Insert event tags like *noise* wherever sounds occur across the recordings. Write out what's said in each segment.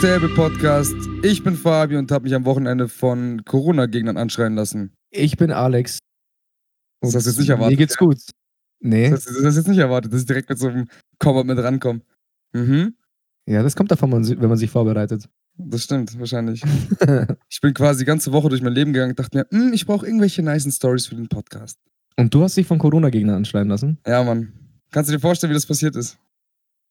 Table Podcast. Ich bin Fabi und habe mich am Wochenende von Corona-Gegnern anschreien lassen. Ich bin Alex. Das hast du jetzt nicht erwartet. Mir geht's gut. Nee. Das hast du das hast du jetzt nicht erwartet, dass ich direkt mit so einem Komma mit rankomme. Mhm. Ja, das kommt davon, wenn man sich vorbereitet. Das stimmt, wahrscheinlich. *laughs* ich bin quasi die ganze Woche durch mein Leben gegangen und dachte mir, hm, ich brauche irgendwelche nice Stories für den Podcast. Und du hast dich von Corona-Gegnern anschreien lassen? Ja, Mann. Kannst du dir vorstellen, wie das passiert ist?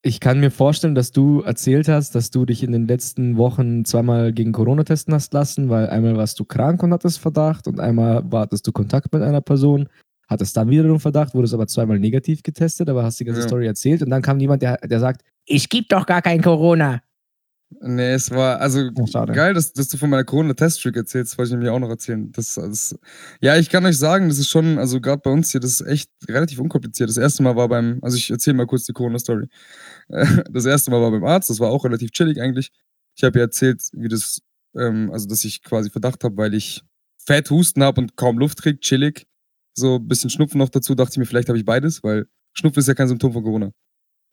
Ich kann mir vorstellen, dass du erzählt hast, dass du dich in den letzten Wochen zweimal gegen Corona testen hast lassen, weil einmal warst du krank und hattest Verdacht und einmal hattest du Kontakt mit einer Person, hattest dann wiederum Verdacht, wurdest aber zweimal negativ getestet, aber hast die ganze Ja. Story erzählt und dann kam jemand, der, der sagt, ich geb doch gar kein Corona. Nee, es war, also Oh, schade. geil, dass, dass du von meiner Corona-Test-Trick erzählst, wollte ich nämlich auch noch erzählen. Das, das, ja, ich kann euch sagen, das ist schon, also gerade bei uns hier, das ist echt relativ unkompliziert. Das erste Mal war beim, also ich erzähle mal kurz die Corona-Story. *laughs* Das erste Mal war beim Arzt, das war auch relativ chillig eigentlich. Ich habe ja erzählt, wie das, ähm, also dass ich quasi Verdacht habe, weil ich fett Husten habe und kaum Luft krieg, chillig. So ein bisschen Schnupfen noch dazu, dachte ich mir, vielleicht habe ich beides, weil Schnupfen ist ja kein Symptom von Corona.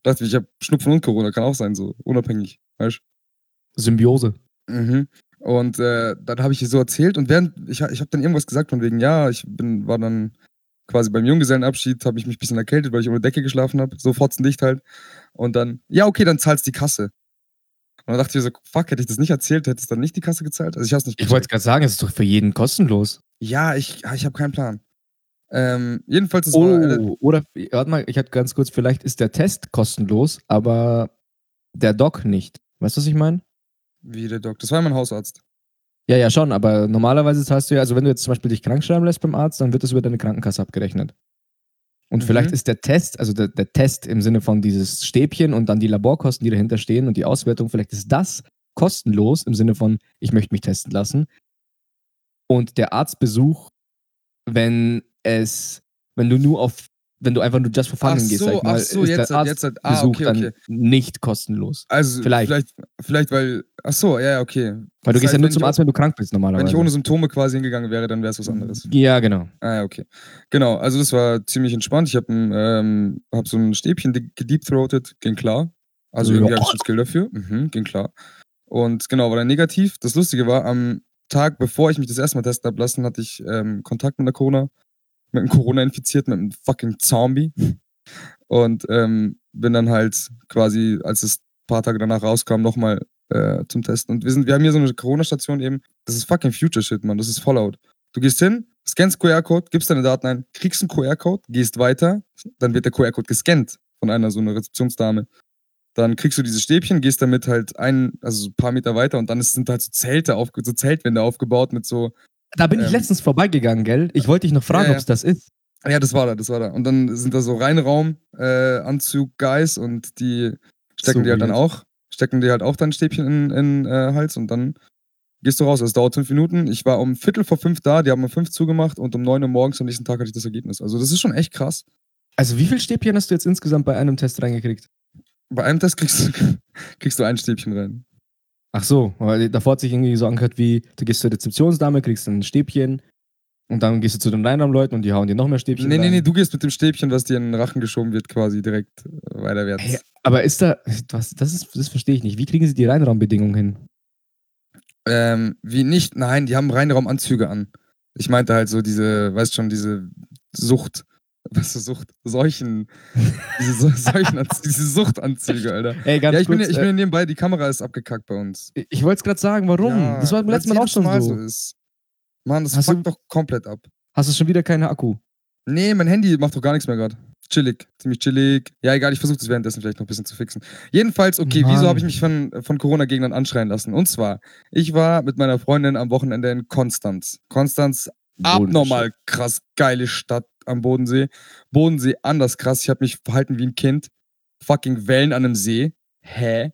Dachte ich, ich habe Schnupfen und Corona, kann auch sein, so unabhängig, weißt du? Symbiose. Mhm. Und äh, dann habe ich ihr so erzählt und während, ich, ich habe dann irgendwas gesagt von wegen, ja, ich bin, war dann quasi beim Junggesellenabschied, habe ich mich ein bisschen erkältet, weil ich unter Decke geschlafen habe, so fotzendicht halt. Und dann, ja, okay, dann zahlst die Kasse. Und dann dachte ich so, fuck, hätte ich das nicht erzählt, hätte es dann nicht die Kasse gezahlt? Also ich hab's nicht Ich wollte gerade sagen, es ist doch für jeden kostenlos. Ja, ich, ich habe keinen Plan. Ähm, jedenfalls, es war, äh, Oh, oder, warte mal, ich hatte ganz kurz, vielleicht ist der Test kostenlos, aber der Doc nicht. Weißt du, was ich meine? Wie der Doc, das war mein Hausarzt. Ja, ja, schon, aber normalerweise zahlst du ja, also wenn du jetzt zum Beispiel dich krank schreiben lässt beim Arzt, dann wird das über deine Krankenkasse abgerechnet. Und Mhm. vielleicht ist der Test, also der, der Test im Sinne von dieses Stäbchen und dann die Laborkosten, die dahinter stehen und die Auswertung, vielleicht ist das kostenlos im Sinne von, ich möchte mich testen lassen. Und der Arztbesuch, wenn es, wenn du nur auf, wenn du einfach nur just for fun Ach hingehst, so, sag ich mal, ach so, ist jetzt- der jetzt- Arztbesuch ah, okay, dann okay. nicht kostenlos. Also Vielleicht. vielleicht, vielleicht weil, ach so, ja, ja, okay. Weil du Das gehst ja heißt, nur wenn zum Arzt, wenn du krank bist Wenn normalerweise. ich ohne Symptome quasi hingegangen wäre, dann wäre es was anderes. ja, genau. Ah, ja, okay. Genau, also das war ziemlich entspannt. Ich habe ähm, hab so ein Stäbchen gedeepthroated, ging klar. Also Ja. irgendwie habe ich schon Skill dafür. Mhm, ging klar. Und genau, war dann negativ. Das Lustige war, am Tag, bevor ich mich das erste Mal testen habe lassen, hatte ich ähm, Kontakt mit einer Corona, mit einem Corona-Infizierten, mit einem fucking Zombie. Und ähm, bin dann halt quasi, als es ein paar Tage danach rauskam, nochmal äh, zum Testen. Und wir, sind, wir haben hier so eine Corona-Station eben. Das ist fucking Future-Shit, Mann. Das ist Fallout. Du gehst hin, scannst QR-Code, gibst deine Daten ein, kriegst einen QR-Code, gehst weiter, dann wird der QR-Code gescannt von einer so einer Rezeptionsdame. Dann kriegst du dieses Stäbchen, gehst damit halt ein, also so ein paar Meter weiter und dann sind halt so Zelte, auf, so Zeltwände aufgebaut mit so, Da bin ich Ähm, letztens vorbeigegangen, gell? Ich wollte dich noch fragen, Ja, ob es das ist. ja, das war da, das war da. Und dann sind da so Reinraum, äh, Anzug, Guys und die stecken So dir halt dann weird. auch, stecken dir halt auch dein Stäbchen in, in äh, Hals und dann gehst du raus. Es dauert fünf Minuten. Ich war um Viertel vor fünf da, die haben um fünf zugemacht und um neun Uhr morgens am nächsten Tag hatte ich das Ergebnis. Also das ist schon echt krass. Also, wie viel Stäbchen hast du jetzt insgesamt bei einem Test reingekriegt? Bei einem Test kriegst du, *laughs* kriegst du ein Stäbchen rein. Ach so, weil davor hat sich irgendwie so angehört wie, du gehst zur Rezeptionsdame, kriegst ein Stäbchen und dann gehst du zu den Reinraumleuten und die hauen dir noch mehr Stäbchen Nee, nee, rein. nee, du gehst mit dem Stäbchen, was dir in den Rachen geschoben wird, quasi direkt äh, weiterwärts. Hey, aber ist da, was, das, ist, das verstehe ich nicht. Wie kriegen sie die Reinraumbedingungen hin? Ähm, wie nicht? Nein, die haben Reinraumanzüge an. Ich meinte halt so diese, weißt schon, diese Sucht. Was ist Sucht? Seuchen. diese, so, *laughs* Seuchenanz diese Suchtanzüge, Alter. Ey, ganz Ja, ich bin, kurz, ja- ich bin ja äh, nebenbei, die Kamera ist abgekackt bei uns. ich, ich wollte es gerade sagen, warum? Ja, das war beim letzten Mal auch schon Mal so. ist. Mann, das Hast fuckt doch komplett ab. Hast du schon wieder keine Akku? Nee, mein Handy macht doch gar nichts mehr gerade. Chillig, ziemlich chillig. Ja, egal, ich versuche das währenddessen vielleicht noch ein bisschen zu fixen. Jedenfalls, okay, Mann. wieso habe ich mich von, von Corona-Gegnern anschreien lassen? Und zwar, ich war mit meiner Freundin am Wochenende in Konstanz. Konstanz, abnormal krass geile Stadt am Bodensee. Bodensee anders krass. Ich habe mich verhalten wie ein Kind. Fucking Wellen an einem See. Hä?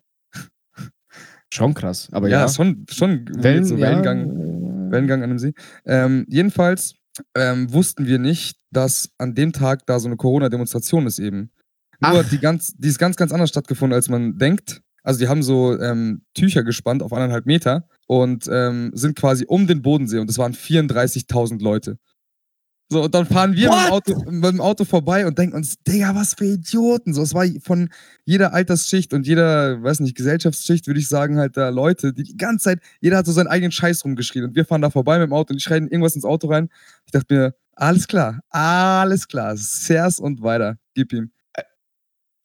Schon krass, aber ja, ja. schon, schon Wellen, so ja, Wellengang. Wellengang an einem See. Ähm, jedenfalls ähm, wussten wir nicht, dass an dem Tag da so eine Corona-Demonstration ist eben. Nur Ach. die, ganz, die ist ganz, ganz anders stattgefunden, als man denkt. Also die haben so ähm, Tücher gespannt auf anderthalb Meter und ähm, sind quasi um den Bodensee und es waren 34.000 Leute. So, und dann fahren wir mit dem? Auto, mit dem Auto vorbei und denken uns, Digga, was für Idioten. So, es war von jeder Altersschicht und jeder, weiß nicht, Gesellschaftsschicht, würde ich sagen, halt da Leute, die die ganze Zeit, jeder hat so seinen eigenen Scheiß rumgeschrien und wir fahren da vorbei mit dem Auto und die schreien irgendwas ins Auto rein. Ich dachte mir, alles klar, alles klar, Sers und weiter, gib ihm.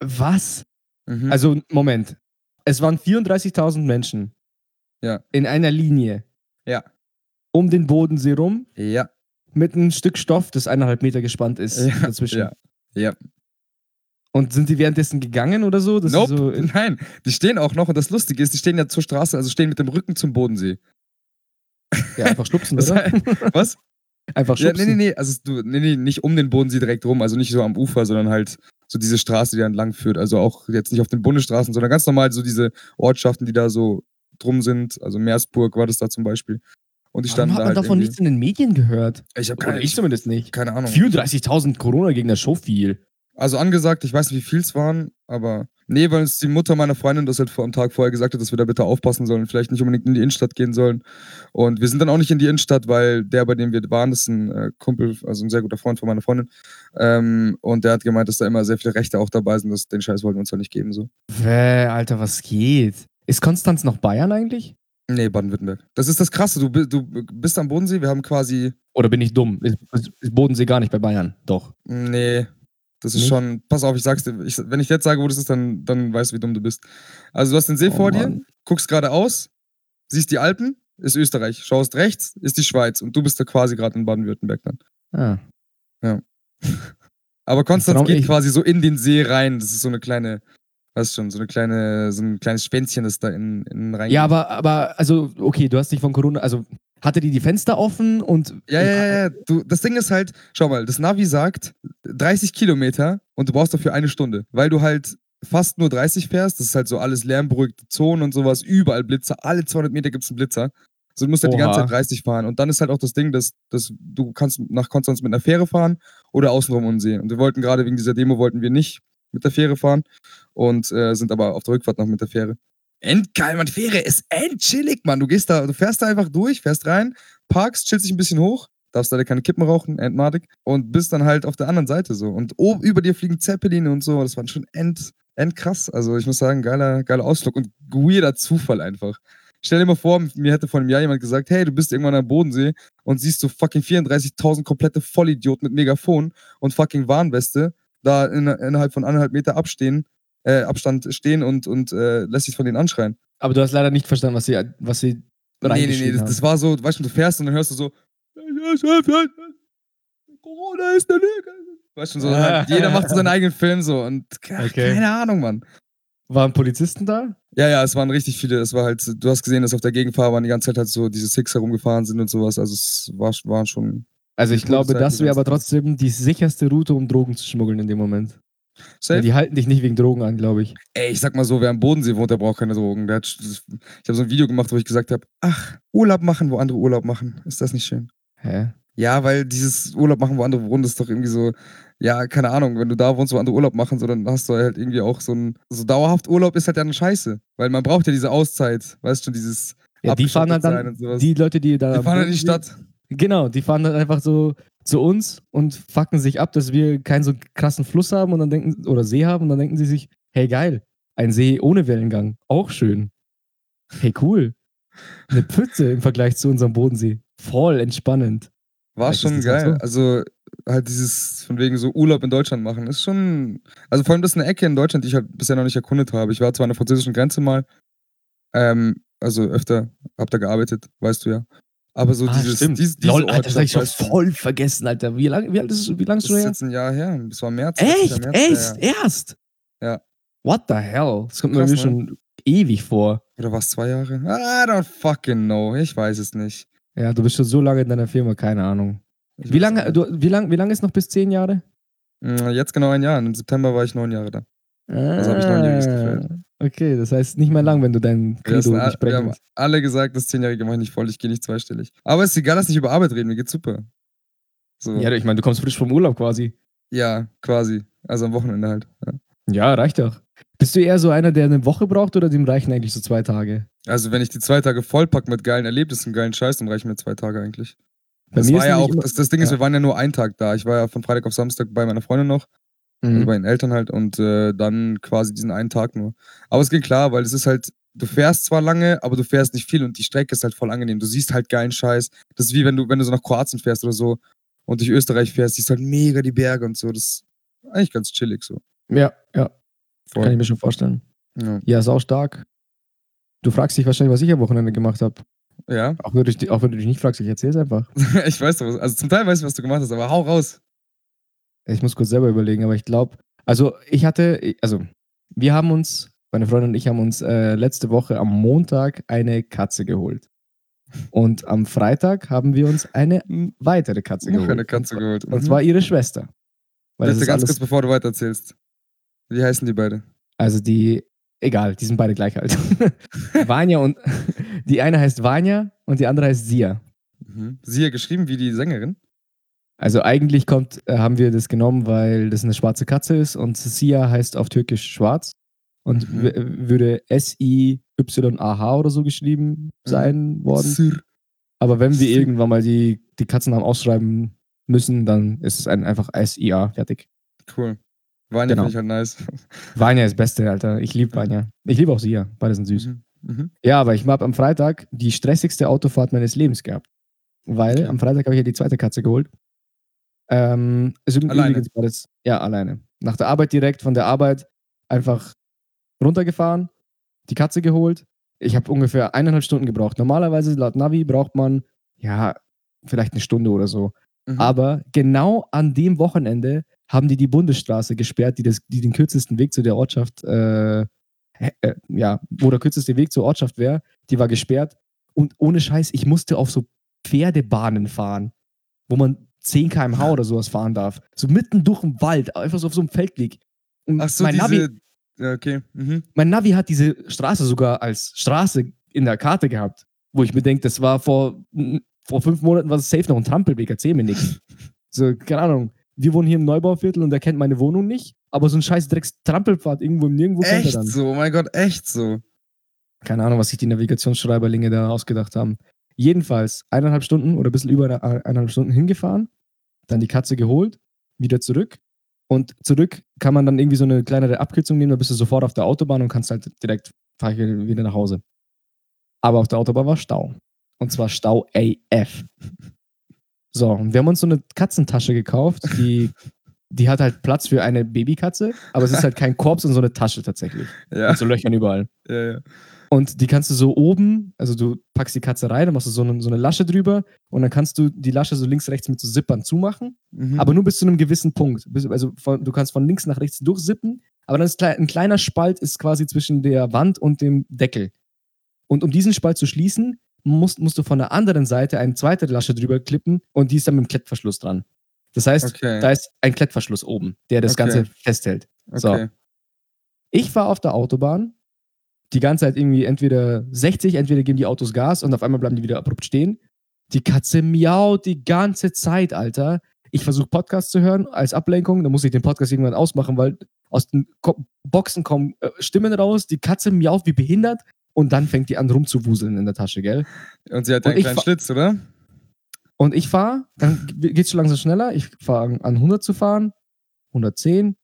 Was? Mhm. Also, Moment. Es waren 34.000 Menschen. Ja. In einer Linie. Ja. Um den Bodensee rum. ja, Mit einem Stück Stoff, das eineinhalb Meter gespannt ist Ja, dazwischen. ja, ja. Und sind die währenddessen gegangen oder so? Das Nope, so in, nein, die stehen auch noch und das Lustige ist, die stehen ja zur Straße, also stehen mit dem Rücken zum Bodensee. ja, einfach *laughs* Das oder? Was? Einfach Ja, stupsen. nee, nee, nee, also du, nee, nee, nicht um den Bodensee direkt rum, also nicht so am Ufer, sondern halt so diese Straße, die da entlang führt. Also auch jetzt nicht auf den Bundesstraßen, sondern ganz normal so diese Ortschaften, die da so drum sind. Also Meersburg war das da zum Beispiel. Und standen hat da man halt davon nichts in den Medien gehört? Ich habe Oder keine, ich zumindest nicht. keine Ahnung. 34.000 Corona-Gegner, so viel. Also angesagt, ich weiß nicht, wie viel es waren, aber nee, weil uns die Mutter meiner Freundin das halt vor am Tag vorher gesagt hat, dass wir da bitte aufpassen sollen, vielleicht nicht unbedingt in die Innenstadt gehen sollen. Und wir sind dann auch nicht in die Innenstadt, weil der, bei dem wir waren, das ist ein äh, Kumpel, also ein sehr guter Freund von meiner Freundin. Ähm, und der hat gemeint, dass da immer sehr viele Rechte auch dabei sind, dass den Scheiß wollten wir uns halt nicht geben. so. Wäh, Alter, was geht? Ist Konstanz noch Bayern eigentlich? Nee, Baden-Württemberg. Das ist das Krasse, du, du bist am Bodensee, wir haben quasi, Oder bin ich dumm? Ist, ist Bodensee gar nicht bei Bayern? Doch. nee, das ist Nee? schon, pass auf, ich sag's dir, ich, wenn ich jetzt sage, wo das ist, dann, dann weißt du, wie dumm du bist. Also du hast den See Oh, vor dir, Mann. guckst geradeaus, siehst die Alpen, ist Österreich. Schaust rechts, ist die Schweiz. Und du bist da quasi gerade in Baden-Württemberg dann. Ah. *laughs* Aber Konstanz geht quasi so in den See rein. Das ist so eine kleine, weißt schon, so eine kleine, so ein kleines Schwänzchen, das da in, in rein Ja, aber, aber, also, okay, du hast dich von Corona, also, hatte die die Fenster offen und. Ja, ja, ja, ja. Du, das Ding ist halt, schau mal, das Navi sagt 30 Kilometer und du brauchst dafür eine Stunde, weil du halt fast nur 30 fährst. Das ist halt so alles lärmberuhigte Zonen und sowas, überall Blitzer, alle 200 Meter gibt es einen Blitzer. Also du musst halt die ganze Oha. Zeit 30 fahren. Und dann ist halt auch das Ding, dass, dass du kannst nach Konstanz mit einer Fähre fahren oder außenrum um den See. Und wir wollten gerade wegen dieser Demo wollten wir nicht mit der Fähre fahren und äh, sind aber auf der Rückfahrt noch mit der Fähre. Endgeil, Mann, Fähre ist endchillig, Mann. Du gehst da, du fährst da einfach durch, fährst rein, parkst, chillst dich ein bisschen hoch, darfst leider keine Kippen rauchen, endmadig, und bist dann halt auf der anderen Seite so. Und oben über dir fliegen Zeppeline und so, das war schon end, endkrass. Also ich muss sagen, geiler, geiler Ausflug und weirder Zufall einfach. Stell dir mal vor, mir hätte vor einem Jahr jemand gesagt, hey, du bist irgendwann am Bodensee und siehst so fucking 34.000 komplette Vollidioten mit Megafon und fucking Warnweste da in, innerhalb von anderthalb Meter abstehen, äh, Abstand stehen und, und äh, lässt sich von denen anschreien. Aber du hast leider nicht verstanden, was sie, was sie Nee, nee, nee, das, das war so, weißt du, du fährst und dann hörst du so, Corona ist eine Lüge. Weißt du, so, halt, jeder macht so seinen eigenen Film so und ach, Okay. keine Ahnung, Mann. Waren Polizisten da? Ja, ja, es waren richtig viele, es war halt, du hast gesehen, dass auf der Gegenfahrbahn die ganze Zeit halt so diese Six herumgefahren sind und sowas, also es war, waren schon Also ich glaube, das wäre aber trotzdem die sicherste Route, um Drogen zu schmuggeln in dem Moment. Ja, die halten dich nicht wegen Drogen an, glaube ich. Ey, ich sag mal so, wer am Bodensee wohnt, der braucht keine Drogen. Hat, ich habe so ein Video gemacht, wo ich gesagt habe, ach, Urlaub machen, wo andere Urlaub machen. Ist das nicht schön? Hä? Ja, weil dieses Urlaub machen, wo andere wohnen, ist doch irgendwie so, ja, keine Ahnung, wenn du da wohnst, wo andere Urlaub machen, so, dann hast du halt irgendwie auch so ein, so dauerhaft Urlaub ist halt dann scheiße. Weil man braucht ja diese Auszeit, weißt du, dieses Ja, die fahren halt dann, und sowas. die Leute, die da. Die fahren halt in die Stadt. Genau, die fahren dann einfach so zu uns und fucken sich ab, dass wir keinen so krassen Fluss haben und dann denken, oder See haben und dann denken sie sich, hey geil, ein See ohne Wellengang, auch schön. Hey cool. Eine Pfütze im Vergleich zu unserem Bodensee. Voll entspannend. War Vielleicht schon geil. so. Also halt dieses von wegen so Urlaub in Deutschland machen ist schon. Also vor allem das ist eine Ecke in Deutschland, die ich halt bisher noch nicht erkundet habe. Ich war zwar an der französischen Grenze mal, ähm, also öfter, hab da gearbeitet, weißt du ja. Aber so dieses, dies, diese Ah, Lol, Alter, das hab ich schon du, voll vergessen, Alter. Wie lang, wie alt ist es, wie lang ist Das es ist schon her? jetzt ein Jahr her. Das war März. Echt? März, Echt? Ja. Erst? Ja. What the hell? Das kommt mir Krass, irgendwie ne? schon ewig vor. Oder war es zwei Jahre? I don't fucking know. Ich weiß es nicht. Ja, du bist schon so lange in deiner Firma, keine Ahnung. Ich Wie lange, du, wie lang, wie lang ist noch bis zehn Jahre? Mm, Jetzt genau ein Jahr. Im September war ich neun Jahre da. Also hab ich neunjähriges gefällt. Okay, das heißt nicht mehr lang, wenn du deinen Credo sind, nicht wir haben alle gesagt, das Zehnjährige mache ich nicht voll, ich gehe nicht zweistellig. Aber es ist egal, lass nicht über Arbeit reden, mir geht's super. So, Ja, ich meine, du kommst frisch vom Urlaub quasi. ja, quasi. Also am Wochenende halt. Ja. Ja, reicht doch. Bist du eher so einer, der eine Woche braucht oder dem reichen eigentlich so zwei Tage? Also wenn ich die zwei Tage vollpack mit geilen Erlebnissen, geilen Scheiß, dann reichen mir zwei Tage eigentlich. Bei Das mir war ist ja auch, das, das Ding ist, ja. wir waren ja nur einen Tag da. Ich war ja von Freitag auf Samstag bei meiner Freundin noch, also Mhm. bei den Eltern halt und äh, dann quasi diesen einen Tag nur. Aber es ging klar, weil es ist halt, du fährst zwar lange, aber du fährst nicht viel und die Strecke ist halt voll angenehm. Du siehst halt geilen Scheiß. Das ist wie wenn du, wenn du so nach Kroatien fährst oder so und durch Österreich fährst, siehst halt mega die Berge und so. Das ist eigentlich ganz chillig so. Ja, ja, Voll. kann ich mir schon vorstellen. Ja. Ja, auch stark. Du fragst dich wahrscheinlich, was ich am Wochenende gemacht habe. ja. Auch, wenn du dich- auch wenn du dich nicht fragst, ich erzähl's einfach. *laughs* ich weiß doch, was, also zum Teil weiß ich, was du gemacht hast, aber hau raus. Ich muss kurz selber überlegen, aber ich glaube, also ich hatte, also wir haben uns, meine Freundin und ich haben uns äh, letzte Woche am Montag eine Katze geholt. Und am Freitag haben wir uns eine Hm, weitere Katze geholt. eine Katze geholt. Und zwar ihre Schwester. Weil das ist ganz kurz, bevor du weitererzählst. Wie heißen die beide? also die, egal, die sind beide gleich alt. *laughs* Vanya und, *laughs* die eine heißt Vanya und die andere heißt Sia. Mhm. Sie ja geschrieben wie die Sängerin. Also eigentlich kommt, äh, haben wir das genommen, weil das eine schwarze Katze ist und Sia heißt auf Türkisch schwarz und Mhm. würde S-I-Y-A-H oder so geschrieben sein worden. Sir. Aber wenn wir irgendwann mal die, die Katzennamen ausschreiben müssen, dann ist es ein, einfach S-I-A, fertig. Cool. Vanya Genau. finde ich halt nice. *laughs* Vanya ist Beste, Alter. Ich liebe Vanya. Ich liebe auch Sia. Beide sind süß. Mhm. Mhm. Ja, aber ich habe am Freitag die stressigste Autofahrt meines Lebens gehabt. Weil Okay. am Freitag habe ich ja die zweite Katze geholt. Ähm, üb- Alleine? war das, ja, alleine. Nach der Arbeit direkt, von der Arbeit einfach runtergefahren, die Katze geholt. Ich habe ungefähr eineinhalb Stunden gebraucht. Normalerweise laut Navi braucht man, ja, vielleicht eine Stunde oder so. Mhm. Aber genau an dem Wochenende haben die die Bundesstraße gesperrt, die, das, die den kürzesten Weg zu der Ortschaft, äh, hä- äh, ja, wo der kürzeste Weg zur Ortschaft wäre, die war gesperrt. Und ohne Scheiß, ich musste auf so Pferdebahnen fahren, wo man 10 km/h oder sowas fahren darf. So mitten durch den Wald, einfach so auf so einem Feldweg. Und Ach so, mein, diese. Navi, Ja, okay. Mhm. mein Navi hat diese Straße sogar als Straße in der Karte gehabt, wo ich mir denke, das war vor, vor fünf Monaten war es safe noch ein Trampelweg, erzähl mir nichts. *laughs* So, keine Ahnung. Wir wohnen hier im Neubauviertel und er kennt meine Wohnung nicht, aber so ein scheiß Drecks Trampelpfad irgendwo im Nirgendwo kennt er Echt dann. so, oh mein Gott, echt so. Keine Ahnung, was sich die Navigationsschreiberlinge da ausgedacht haben. Jedenfalls eineinhalb Stunden oder ein bisschen über eine- eineinhalb Stunden hingefahren, dann die Katze geholt, wieder zurück. Und zurück kann man dann irgendwie so eine kleinere Abkürzung nehmen, da bist du sofort auf der Autobahn und kannst halt direkt wieder nach Hause. Aber auf der Autobahn war Stau. Und zwar Stau AF. So, und wir haben uns so eine Katzentasche gekauft, die, die hat halt Platz für eine Babykatze, aber es ist halt kein Korb, sondern so eine Tasche tatsächlich. Ja, Mit so Löchern überall. ja, ja. Und die kannst du so oben, also du packst die Katze rein, dann machst du so eine, so eine Lasche drüber und dann kannst du die Lasche so links, rechts mit so Zippern zumachen, Mhm. aber nur bis zu einem gewissen Punkt. Also von, du kannst von links nach rechts durchsippen, aber dann ist ein kleiner Spalt ist quasi zwischen der Wand und dem Deckel. Und um diesen Spalt zu schließen, musst, musst du von der anderen Seite eine zweite Lasche drüber klippen und die ist dann mit dem Klettverschluss dran. Das heißt, Okay. da ist ein Klettverschluss oben, der das Okay. Ganze festhält. so. okay. Ich fahre auf der Autobahn, die ganze Zeit irgendwie entweder 60, entweder geben die Autos Gas und auf einmal bleiben die wieder abrupt stehen. Die Katze miaut die ganze Zeit, Alter. Ich versuche Podcast zu hören als Ablenkung, dann muss ich den Podcast irgendwann ausmachen, weil aus den Ko Boxen kommen äh, Stimmen raus, die Katze miaut wie behindert und dann fängt die an rumzuwuseln in der Tasche, gell? Und sie hat einen kleinen Schlitz, oder? Und ich fahre, dann ge- geht's schon langsam schneller. Ich fange an 100 zu fahren, 110.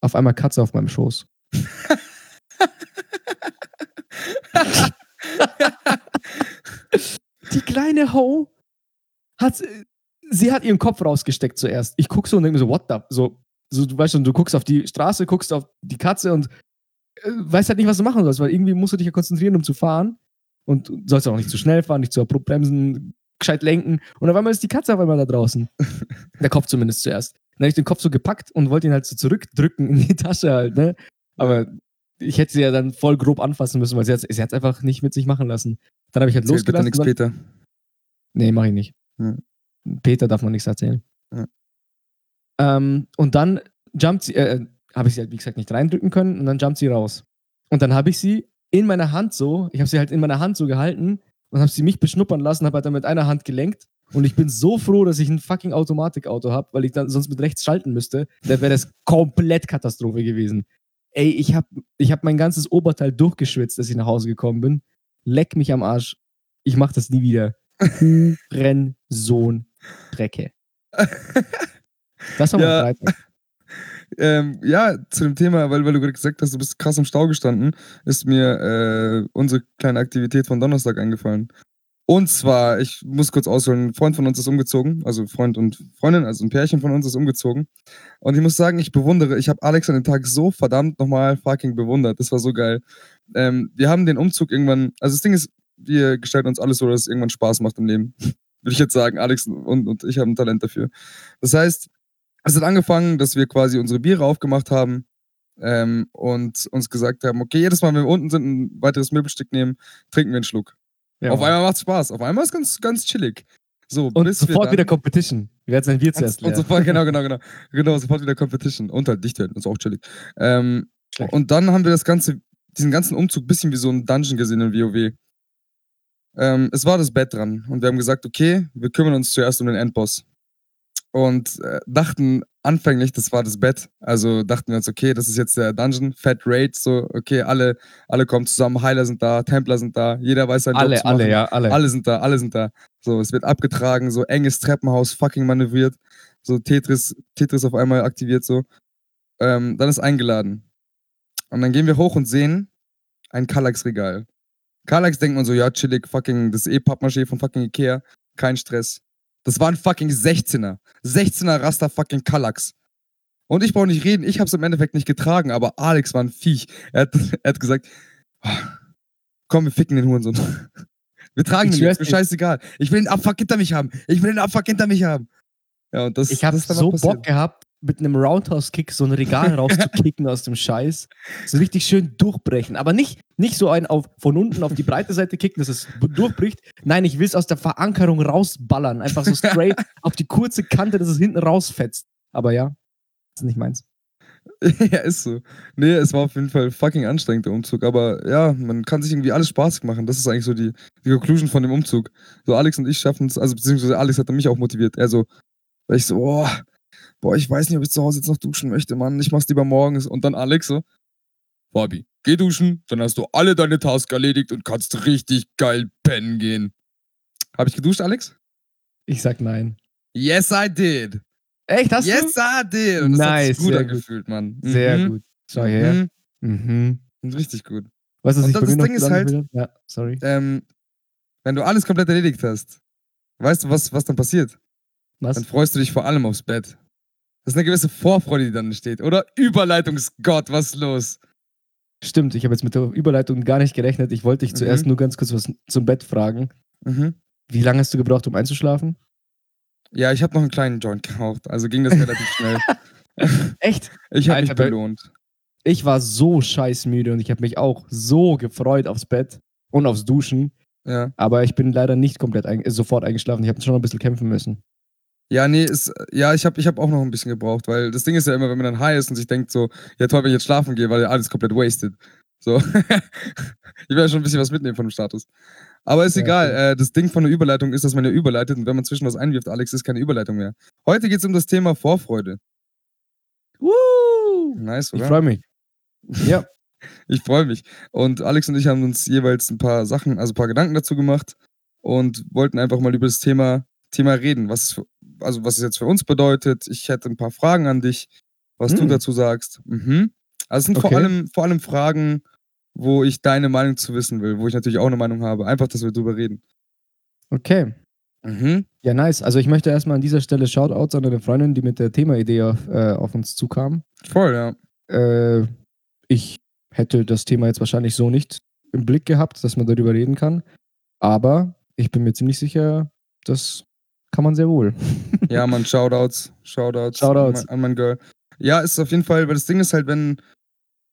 Auf einmal Katze auf meinem Schoß. *laughs* Die kleine Ho hat, sie hat ihren Kopf rausgesteckt zuerst. Ich gucke so und denke mir so, what the, so, so, du weißt schon, du guckst auf die Straße, guckst auf die Katze und äh, weißt halt nicht, was du machen sollst, weil irgendwie musst du dich ja konzentrieren, um zu fahren. Und du sollst auch nicht zu schnell fahren, nicht zu abrupt bremsen, gescheit lenken. Und auf einmal ist die Katze auf einmal da draußen. *laughs* Der Kopf zumindest zuerst. Dann habe ich den Kopf so gepackt und wollte ihn halt so zurückdrücken in die Tasche halt, ne? Aber ich hätte sie ja dann voll grob anfassen müssen, weil sie hat sie hat's einfach nicht mit sich machen lassen. Dann habe ich halt Erzähl bitte losgelassen. nichts, und Peter. Nee, mache ich nicht. Ja. Peter darf man nichts erzählen. Ja. Ähm, und dann jumpt sie, äh, habe ich sie halt, wie gesagt, nicht reindrücken können und dann jumpt sie raus. Und dann habe ich sie in meiner Hand so, ich habe sie halt in meiner Hand so gehalten und habe sie mich beschnuppern lassen, habe halt dann mit einer Hand gelenkt. Und ich bin so froh, dass ich ein fucking Automatikauto habe, weil ich dann sonst mit rechts schalten müsste. Da wäre das komplett Katastrophe gewesen. Ey, ich habe ich hab mein ganzes Oberteil durchgeschwitzt, dass ich nach Hause gekommen bin. Leck mich am Arsch. Ich mache das nie wieder. *laughs* Hurensohn Drecke. Das war mein Ja. Freitag. Ähm, ja, zu dem Thema, weil, weil du gerade gesagt hast, du bist krass im Stau gestanden, ist mir äh, unsere kleine Aktivität von Donnerstag eingefallen. Und zwar, ich muss kurz ausholen, ein Freund von uns ist umgezogen, also Freund und Freundin, also ein Pärchen von uns ist umgezogen. Und ich muss sagen, ich bewundere, ich habe Alex an dem Tag so verdammt nochmal fucking bewundert. Das war so geil. Ähm, wir haben den Umzug irgendwann, also das Ding ist, wir gestalten uns alles so, dass es irgendwann Spaß macht im Leben. *laughs* Würde ich jetzt sagen, Alex und, und ich haben ein Talent dafür. Das heißt, es hat angefangen, dass wir quasi unsere Biere aufgemacht haben ähm, und uns gesagt haben, okay, jedes Mal, wenn wir unten sind, ein weiteres Möbelstück nehmen, trinken wir einen Schluck. Ja, Auf Mann. einmal macht's Spaß. Auf einmal ist ganz, ganz chillig. So, Und wir sofort wieder Competition. Wer hat sein Bier zuerst und, sofort, genau, *laughs* genau, genau. Genau, sofort wieder Competition. Und halt dicht werden, ist auch chillig. Ähm, und dann haben wir das Ganze, diesen ganzen Umzug ein bisschen wie so ein Dungeon gesehen in WoW. Ähm, es war das Bett dran. Und wir haben gesagt, okay, wir kümmern uns zuerst um den Endboss. Und äh, dachten anfänglich, das war das Bett. Also dachten wir uns, okay, das ist jetzt der Dungeon, Fat Raid, so, okay, alle, alle kommen zusammen, Heiler sind da, Templer sind da, jeder weiß seinen Job Alle, alle, ja, alle. Alle sind da, alle sind da. So, es wird abgetragen, so enges Treppenhaus fucking manövriert. So Tetris, Tetris auf einmal aktiviert, so. Ähm, dann ist eingeladen. Und dann gehen wir hoch und sehen ein Kallax-Regal. Kallax denkt man so, ja, chillig, fucking, das ist eh Pappmaché von fucking Ikea. Kein Stress. Das war ein fucking 16er. 16er Raster fucking Kallax. Und ich brauche nicht reden, ich hab's im Endeffekt nicht getragen, aber Alex war ein Viech. Er hat, er hat gesagt, "Ah, komm, wir ficken den Hurensohn. *laughs* Wir tragen Ich den jetzt, mir scheißegal. Ich will den Abfuck hinter mich haben. Ich will den Abfuck hinter mich haben. Ja, und das, Ich habe so passiert. Bock gehabt, mit einem Roundhouse-Kick so ein Regal *laughs* rauszukicken aus dem Scheiß. So richtig schön durchbrechen. Aber nicht, nicht so ein auf, von unten auf die breite Seite kicken, dass es durchbricht. Nein, ich will es aus der Verankerung rausballern. Einfach so straight *laughs* auf die kurze Kante, dass es hinten rausfetzt. Aber ja, das ist nicht meins. *laughs* ja, ist so. Nee, es war auf jeden Fall fucking anstrengend, der Umzug. Aber ja, man kann sich irgendwie alles spaßig machen. Das ist eigentlich so die, die Conclusion von dem Umzug. So, Alex und ich schaffen es, also beziehungsweise Alex hat mich auch motiviert. Er so, weil ich so, oh, boah, ich weiß nicht, ob ich zu Hause jetzt noch duschen möchte, Mann. Ich mach's lieber morgens. Und dann Alex so, Fabi, geh duschen, dann hast du alle deine Tasks erledigt und kannst richtig geil pennen gehen. Hab ich geduscht, Alex? Ich sag nein. Yes, I did. Echt, hast yes, I did. Und das hat Nice, sich gut angefühlt, Mann. du? Sehr Mhm. gut. Schau her. Mhm. Mhm. Richtig gut. Weißt du, was Und ich das- das Ding ist halt-? Ja, sorry. ähm, wenn du alles komplett erledigt hast, weißt du, was, was dann passiert? Was? Dann freust du dich vor allem aufs Bett. Das ist eine gewisse Vorfreude, die dann entsteht. Oder Überleitungsgott, was ist los? Stimmt, ich habe jetzt mit der Überleitung gar nicht gerechnet. Ich wollte dich Mhm. zuerst nur ganz kurz was zum Bett fragen. Mhm. Wie lange hast du gebraucht, um einzuschlafen? Ja, ich habe noch einen kleinen Joint geraucht, also ging das relativ schnell. *laughs* Echt? Ich habe mich belohnt. Ich war so scheißmüde und ich habe mich auch so gefreut aufs Bett und aufs Duschen. Ja. Aber ich bin leider nicht komplett ein sofort eingeschlafen. Ich habe schon noch ein bisschen kämpfen müssen. Ja, nee, ist, ja, ich habe ich hab auch noch ein bisschen gebraucht, weil das Ding ist ja immer, wenn man dann high ist und sich denkt so, ja toll, wenn ich jetzt schlafen gehe, weil ja alles komplett wasted. So. *laughs* ich werde schon ein bisschen was mitnehmen von dem Status. Aber ist Ja, egal, okay. äh, das Ding von der Überleitung ist, dass man ja überleitet und wenn man zwischen was einwirft, Alex, ist keine Überleitung mehr. Heute geht es um das Thema Vorfreude. Woo! Nice, Ich oder? freue mich. Ja, *laughs* Ich freue mich. Und Alex und ich haben uns jeweils ein paar Sachen, also ein paar Gedanken dazu gemacht und wollten einfach mal über das Thema, Thema reden. Was, also was es jetzt für uns bedeutet. Ich hätte ein paar Fragen an dich, was du Hm. dazu sagst. Mhm. Also es sind vor, Okay. allem, vor allem Fragen, wo ich deine Meinung zu wissen will, wo ich natürlich auch eine Meinung habe. Einfach, dass wir drüber reden. okay. Mhm. Ja, nice. Also ich möchte erstmal an dieser Stelle Shoutouts an eine Freundin, die mit der Themaidee auf, äh, auf uns zukam. Voll, ja. Äh, ich hätte das Thema jetzt wahrscheinlich so nicht im Blick gehabt, dass man darüber reden kann. Aber ich bin mir ziemlich sicher, das kann man sehr wohl. *laughs* Ja, man, Shoutouts. Shoutouts. Shoutouts. An, mein, an mein Girl. Ja, ist auf jeden Fall, weil das Ding ist halt, wenn,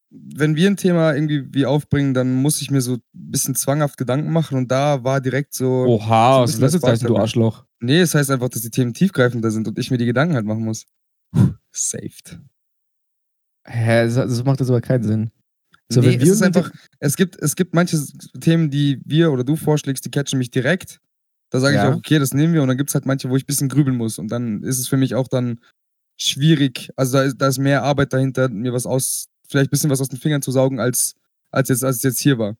wenn wir ein Thema irgendwie wie aufbringen, dann muss ich mir so ein bisschen zwanghaft Gedanken machen und da war direkt so. Oha, so was ist das das jetzt heißen, du. Arschloch? Nee, es heißt einfach, dass die Themen tiefgreifender sind und ich mir die Gedanken halt machen muss. Puh, Saved. Hä, das, das macht jetzt aber keinen Sinn. So, nee, es ist einfach, es gibt, es gibt manche Themen, die wir oder du vorschlägst, die catchen mich direkt. Da sage ich Ja. auch, okay, das nehmen wir. Und dann gibt es halt manche, wo ich ein bisschen grübeln muss. Und dann ist es für mich auch dann schwierig. Also da ist, da ist mehr Arbeit dahinter, mir was aus, vielleicht ein bisschen was aus den Fingern zu saugen, als, als, jetzt, als es jetzt hier war.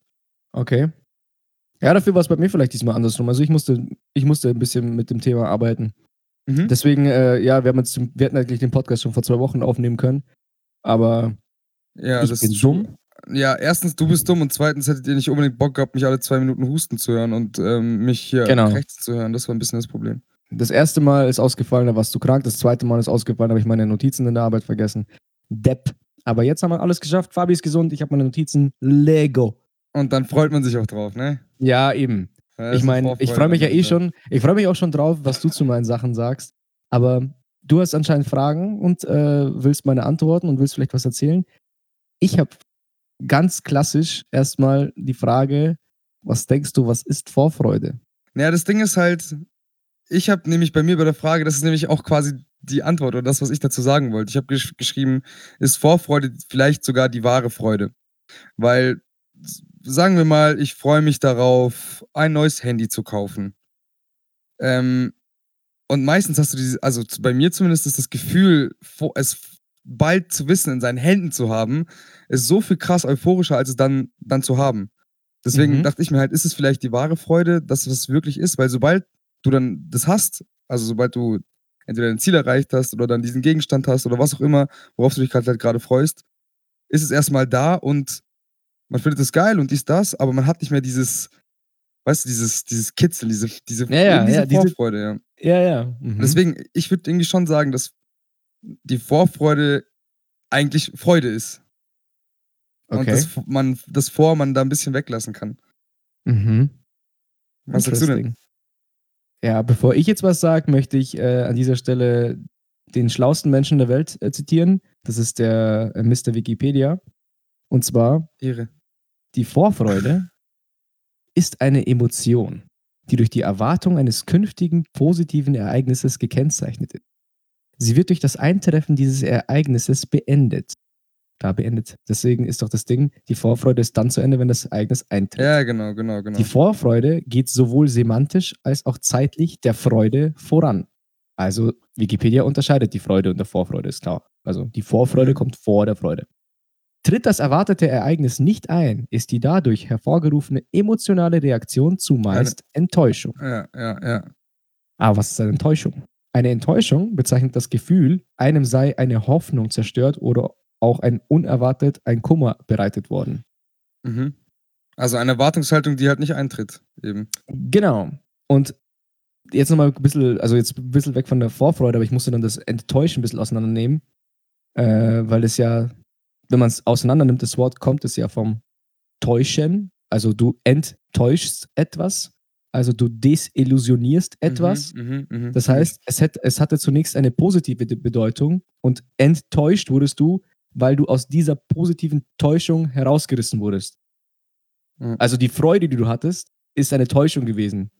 Okay. Ja, dafür war es bei mir vielleicht diesmal andersrum. Also ich musste ich musste ein bisschen mit dem Thema arbeiten. Mhm. Deswegen, äh, ja, wir, haben jetzt, wir hätten eigentlich den Podcast schon vor zwei Wochen aufnehmen können. Aber Ja, ich das bin ist dumm. Ja, erstens, du bist dumm und zweitens hättet ihr nicht unbedingt Bock gehabt, mich alle zwei Minuten husten zu hören und ähm, mich hier Genau. rechts zu hören. Das war ein bisschen das Problem. Das erste Mal ist ausgefallen, da warst du krank. Das zweite Mal ist ausgefallen, da habe ich meine Notizen in der Arbeit vergessen. Depp. Aber jetzt haben wir alles geschafft. Fabi ist gesund, ich habe meine Notizen. Lego. Und dann freut man sich auch drauf, ne? Ja, eben. Ja, Ich meine, ich freue mich ja eh schon. Ich freue mich auch schon drauf, was du zu meinen Sachen sagst. Aber du hast anscheinend Fragen und äh, willst meine Antworten und willst vielleicht was erzählen. Ich habe ganz klassisch erstmal die Frage, was denkst du, was ist Vorfreude? Naja, das Ding ist halt, ich habe nämlich bei mir bei der Frage, das ist nämlich auch quasi die Antwort oder das, was ich dazu sagen wollte. Ich habe gesch geschrieben, ist Vorfreude vielleicht sogar die wahre Freude? Weil, sagen wir mal, ich freue mich darauf, ein neues Handy zu kaufen. Ähm, und meistens hast du diese, also bei mir zumindest ist das Gefühl, es bald zu wissen, in seinen Händen zu haben, ist so viel krass euphorischer, als es dann, dann zu haben. Deswegen Mhm. dachte ich mir halt, ist es vielleicht die wahre Freude, dass es wirklich ist, weil sobald du dann das hast, also sobald du entweder dein Ziel erreicht hast oder dann diesen Gegenstand hast oder was auch immer, worauf du dich gerade halt gerade freust, ist es erstmal da und man findet es geil und dies, das, aber man hat nicht mehr dieses, weißt du, dieses, dieses Kitzeln, diese, diese, Ja, ja, diese ja, diese- Vorfreude, ja. Ja, ja. Mhm. Deswegen, ich würde irgendwie schon sagen, dass die Vorfreude eigentlich Freude ist. Und okay. das, man, das Vor man da ein bisschen weglassen kann. Mhm. Was sagst du denn? Ja, bevor ich jetzt was sage, möchte ich äh, an dieser Stelle den schlauesten Menschen der Welt äh, zitieren. Das ist der äh, Mr. Wikipedia. Und zwar, Ehre. die Vorfreude *laughs* ist eine Emotion, die durch die Erwartung eines künftigen positiven Ereignisses gekennzeichnet ist. Sie wird durch das Eintreffen dieses Ereignisses beendet. Da beendet. Deswegen ist doch das Ding, die Vorfreude ist dann zu Ende, wenn das Ereignis eintritt. Ja, genau, genau, genau. Die Vorfreude geht sowohl semantisch als auch zeitlich der Freude voran. Also Wikipedia unterscheidet die Freude und der Vorfreude, ist klar. Also die Vorfreude kommt vor der Freude. Tritt das erwartete Ereignis nicht ein, ist die dadurch hervorgerufene emotionale Reaktion zumeist Enttäuschung. Ja, ja, ja. Aber was ist eine Enttäuschung? Eine Enttäuschung bezeichnet das Gefühl, einem sei eine Hoffnung zerstört oder auch ein unerwartet ein Kummer bereitet worden. Mhm. Also eine Erwartungshaltung, die halt nicht eintritt, eben. Genau. Und jetzt nochmal ein bisschen, also jetzt ein bisschen weg von der Vorfreude, aber ich musste dann das Enttäuschen ein bisschen auseinandernehmen, äh, weil es ja, wenn man es auseinander nimmt, das Wort kommt es ja vom Täuschen, also du enttäuschst etwas, also du desillusionierst etwas. Mhm, mhm, mhm. Das heißt, es, hätte, es hatte zunächst eine positive De- Bedeutung und enttäuscht wurdest du, weil du aus dieser positiven Täuschung herausgerissen wurdest. Mhm. Also die Freude, die du hattest, ist eine Täuschung gewesen.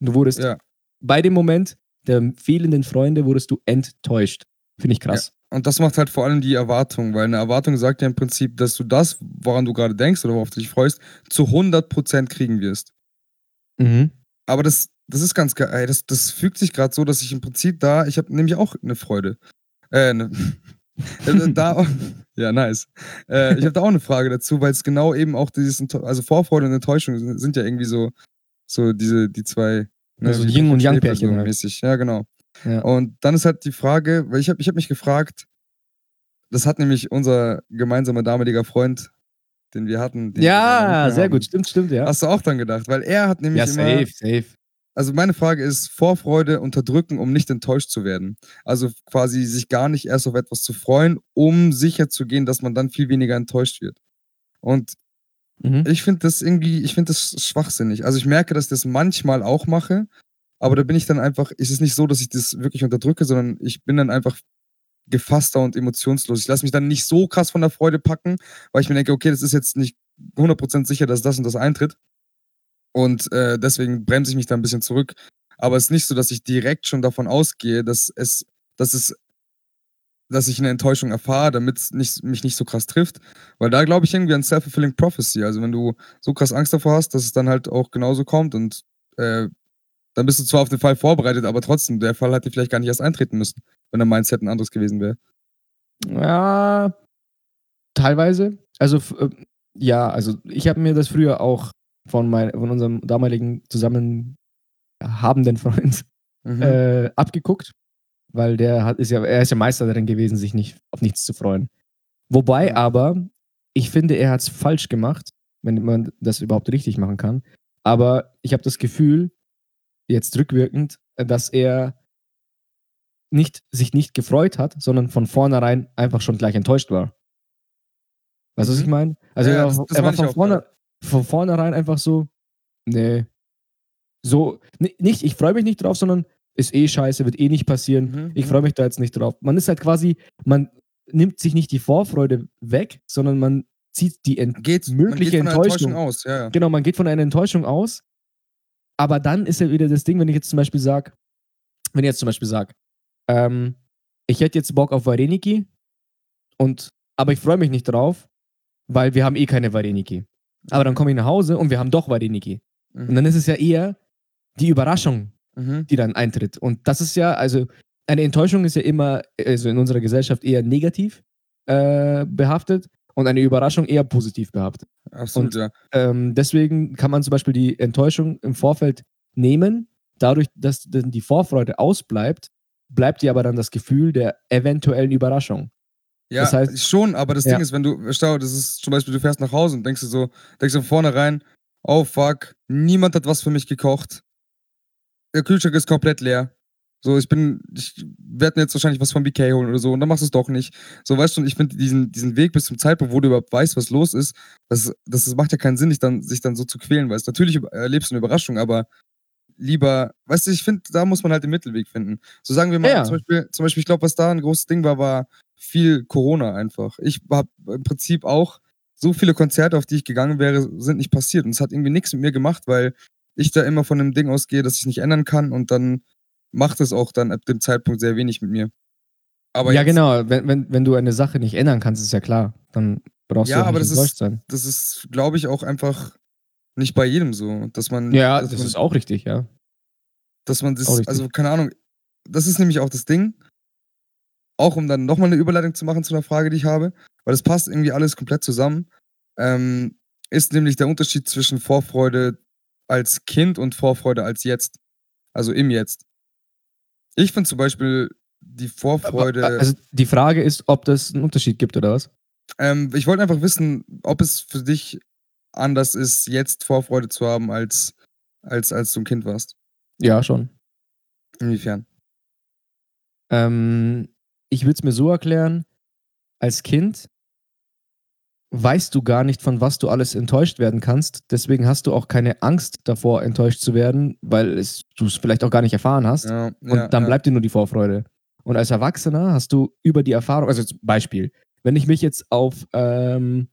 Du wurdest Ja. bei dem Moment der fehlenden Freunde wurdest du enttäuscht. Finde ich krass. Und das macht halt vor allem die Erwartung, weil eine Erwartung sagt ja im Prinzip, dass du das, woran du gerade denkst oder worauf du dich freust, zu 100% kriegen wirst. Mhm. Aber das, das ist ganz geil. Das, das fügt sich gerade so, dass ich im Prinzip da, ich habe nämlich auch eine Freude. Äh, ne, äh, *laughs* da, *laughs* ja, nice. Äh, ich habe da auch eine Frage dazu, weil es genau eben auch dieses, also Vorfreude und Enttäuschung sind, sind ja irgendwie so, so diese, die zwei. ne, Also Yin und Yang Pärchen halt. mäßig. Ja, genau. Ja. Und dann ist halt die Frage, weil ich habe ich hab mich gefragt, das hat nämlich unser gemeinsamer damaliger Freund, den wir hatten. den wir Ja, mehr sehr haben. gut. Stimmt, stimmt, ja. Hast du auch dann gedacht, weil er hat nämlich ja, immer. safe, safe. Also meine Frage ist, Vorfreude unterdrücken, um nicht enttäuscht zu werden. Also quasi sich gar nicht erst auf etwas zu freuen, um sicher zu gehen, dass man dann viel weniger enttäuscht wird. Und Mhm. ich finde das irgendwie, ich finde das schwachsinnig. Also ich merke, dass ich das manchmal auch mache, aber da bin ich dann einfach, ist es nicht so, dass ich das wirklich unterdrücke, sondern ich bin dann einfach gefasster und emotionslos. Ich lasse mich dann nicht so krass von der Freude packen, weil ich mir denke, okay, das ist jetzt nicht 100% sicher, dass das und das eintritt. Und äh, deswegen bremse ich mich da ein bisschen zurück. Aber es ist nicht so, dass ich direkt schon davon ausgehe, dass es, dass es, dass ich eine Enttäuschung erfahre, damit es nicht, mich nicht so krass trifft. Weil da glaube ich irgendwie an Self-Fulfilling Prophecy. Also wenn du so krass Angst davor hast, dass es dann halt auch genauso kommt und äh, dann bist du zwar auf den Fall vorbereitet, aber trotzdem, der Fall hätte vielleicht gar nicht erst eintreten müssen, wenn der Mindset ein anderes gewesen wäre. Ja, teilweise. Also, äh, ja, also ich habe mir das früher auch von, mein, von unserem damaligen zusammen habenden Freund Mhm. äh, abgeguckt, weil der hat, ist ja, er ist ja Meister darin gewesen, sich nicht auf nichts zu freuen. Wobei aber, ich finde, er hat es falsch gemacht, wenn man das überhaupt richtig machen kann. Aber ich habe das Gefühl, jetzt rückwirkend, dass er nicht, sich nicht gefreut hat, sondern von vornherein einfach schon gleich enttäuscht war. Weißt du, was Mhm. ich meine? Also Ja, er, das- war- das er war von, vorne, von vornherein einfach so, nee. So, ni- nicht, ich freue mich nicht drauf, sondern ist eh scheiße, wird eh nicht passieren. Mhm, Ich mhm. freue mich da jetzt nicht drauf. Man ist halt quasi, man nimmt sich nicht die Vorfreude weg, sondern man zieht die Ent Geht, mögliche einer Enttäuschung. aus, ja, ja. Genau, man geht von einer Enttäuschung aus. Aber dann ist ja wieder das Ding, wenn ich jetzt zum Beispiel sage, wenn ich jetzt zum Beispiel sage, ähm, ich hätte jetzt Bock auf Vareniki und aber ich freue mich nicht drauf, weil wir haben eh keine Vareniki. Aber dann komme ich nach Hause und wir haben doch Vareniki. Und Mhm. dann ist es ja eher die Überraschung, Mhm. die dann eintritt. Und das ist ja, also eine Enttäuschung ist ja immer, also in unserer Gesellschaft eher negativ äh, behaftet und eine Überraschung eher positiv behaftet. Absolut, Und- ja. Ähm, deswegen kann man zum Beispiel die Enttäuschung im Vorfeld nehmen. Dadurch, dass dann die Vorfreude ausbleibt, bleibt dir aber dann das Gefühl der eventuellen Überraschung. Ja, Das heißt- schon, aber das Ja. Ding ist, wenn du, schau, das ist zum Beispiel, du fährst nach Hause und denkst du so, denkst du von vornherein, oh fuck, niemand hat was für mich gekocht. Der Kühlschrank ist komplett leer. So, ich bin, ich werde mir jetzt wahrscheinlich was von BK holen oder so und dann machst du es doch nicht. So, weißt du, und ich finde diesen, diesen Weg bis zum Zeitpunkt, wo du überhaupt weißt, was los ist, das, das, das macht ja keinen Sinn, dich dann, sich dann so zu quälen, weißt. Natürlich erlebst du eine Überraschung, aber lieber, weißt du, ich finde, da muss man halt den Mittelweg finden. So sagen wir mal, Ja. zum Beispiel, zum Beispiel, ich glaube, was da ein großes Ding war, war viel Corona einfach. Ich habe im Prinzip auch so viele Konzerte, auf die ich gegangen wäre, sind nicht passiert. Und es hat irgendwie nichts mit mir gemacht, weil ich da immer von einem Ding ausgehe, das ich nicht ändern kann und dann macht es auch dann ab dem Zeitpunkt sehr wenig mit mir. Aber ja, genau. Wenn, wenn, wenn du eine Sache nicht ändern kannst, ist ja klar. Dann brauchst Ja, du auch aber nicht das ist- sein. das ist, glaube ich, auch einfach nicht bei jedem so, dass man, Ja, dass das man, ist auch richtig, ja. dass man das, also keine Ahnung, das ist nämlich auch das Ding, auch um dann nochmal eine Überleitung zu machen zu einer Frage, die ich habe, weil das passt irgendwie alles komplett zusammen, ähm, ist nämlich der Unterschied zwischen Vorfreude als Kind und Vorfreude als jetzt, also im Jetzt. Ich finde zum Beispiel die Vorfreude, Also die Frage ist, ob das einen Unterschied gibt oder was? ähm, ich wollte einfach wissen, ob es für dich anders ist, jetzt Vorfreude zu haben, als, als, als du ein Kind warst. Ja, schon. Inwiefern? Ähm, ich würde es mir so erklären, als Kind weißt du gar nicht, von was du alles enttäuscht werden kannst. Deswegen hast du auch keine Angst davor, enttäuscht zu werden, weil du es vielleicht auch gar nicht erfahren hast. Ja, Und ja, dann ja. bleibt dir nur die Vorfreude. Und als Erwachsener hast du über die Erfahrung, also zum Beispiel, wenn ich mich jetzt auf, ähm,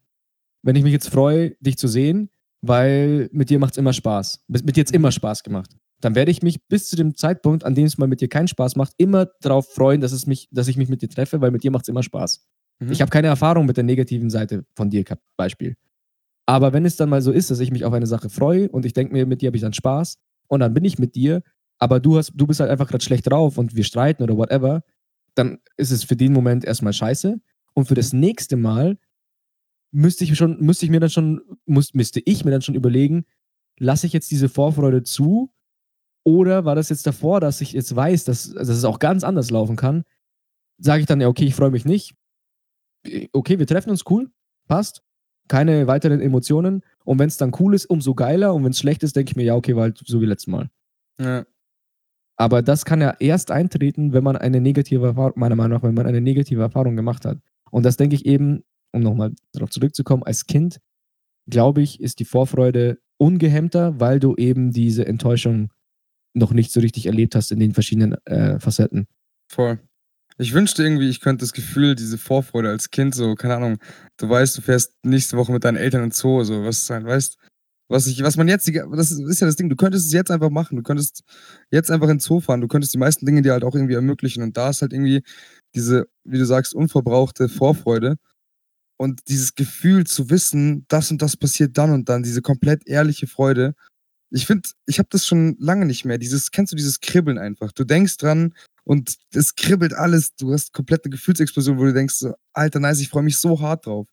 wenn ich mich jetzt freue, dich zu sehen, weil mit dir macht es immer Spaß. Mit mit dir jetzt immer Spaß gemacht. Dann werde ich mich bis zu dem Zeitpunkt, an dem es mal mit dir keinen Spaß macht, immer darauf freuen, dass, es mich, dass ich mich mit dir treffe, weil mit dir macht es immer Spaß. Mhm. Ich habe keine Erfahrung mit der negativen Seite von dir gehabt, Beispiel. Aber wenn es dann mal so ist, dass ich mich auf eine Sache freue und ich denke mir, mit dir habe ich dann Spaß und dann bin ich mit dir, aber du hast, du bist halt einfach gerade schlecht drauf und wir streiten oder whatever, dann ist es für den Moment erstmal scheiße. Und für das nächste Mal müsste ich schon, müsste ich mir dann schon, muss, müsste ich mir dann schon überlegen, lasse ich jetzt diese Vorfreude zu? Oder war das jetzt davor, dass ich jetzt weiß, dass, dass es auch ganz anders laufen kann? Sage ich dann, ja, okay, ich freue mich nicht. Okay, wir treffen uns, cool, passt. Keine weiteren Emotionen. Und wenn es dann cool ist, umso geiler. Und wenn es schlecht ist, denke ich mir, ja, okay, war halt so wie letztes Mal. Ja. Aber das kann ja erst eintreten, wenn man eine negative Erfahrung, meiner Meinung nach, wenn man eine negative Erfahrung gemacht hat. Und das denke ich eben, um nochmal darauf zurückzukommen, als Kind, glaube ich, ist die Vorfreude ungehemmter, weil du eben diese Enttäuschung noch nicht so richtig erlebt hast in den verschiedenen äh, Facetten. Voll. Ich wünschte irgendwie, ich könnte das Gefühl, diese Vorfreude als Kind, so, keine Ahnung, du weißt, du fährst nächste Woche mit deinen Eltern ins Zoo, so, was sein, weißt, was ich, was man jetzt, das ist, ist ja das Ding, du könntest es jetzt einfach machen, du könntest jetzt einfach ins Zoo fahren, du könntest die meisten Dinge dir halt auch irgendwie ermöglichen und da ist halt irgendwie diese, wie du sagst, unverbrauchte Vorfreude und dieses Gefühl zu wissen, das und das passiert dann und dann, diese komplett ehrliche Freude. Ich finde, ich habe das schon lange nicht mehr. Dieses, kennst du dieses Kribbeln einfach? Du denkst dran, und es kribbelt alles. Du hast komplett eine Gefühlsexplosion, wo du denkst, so, Alter, nice, ich freue mich so hart drauf.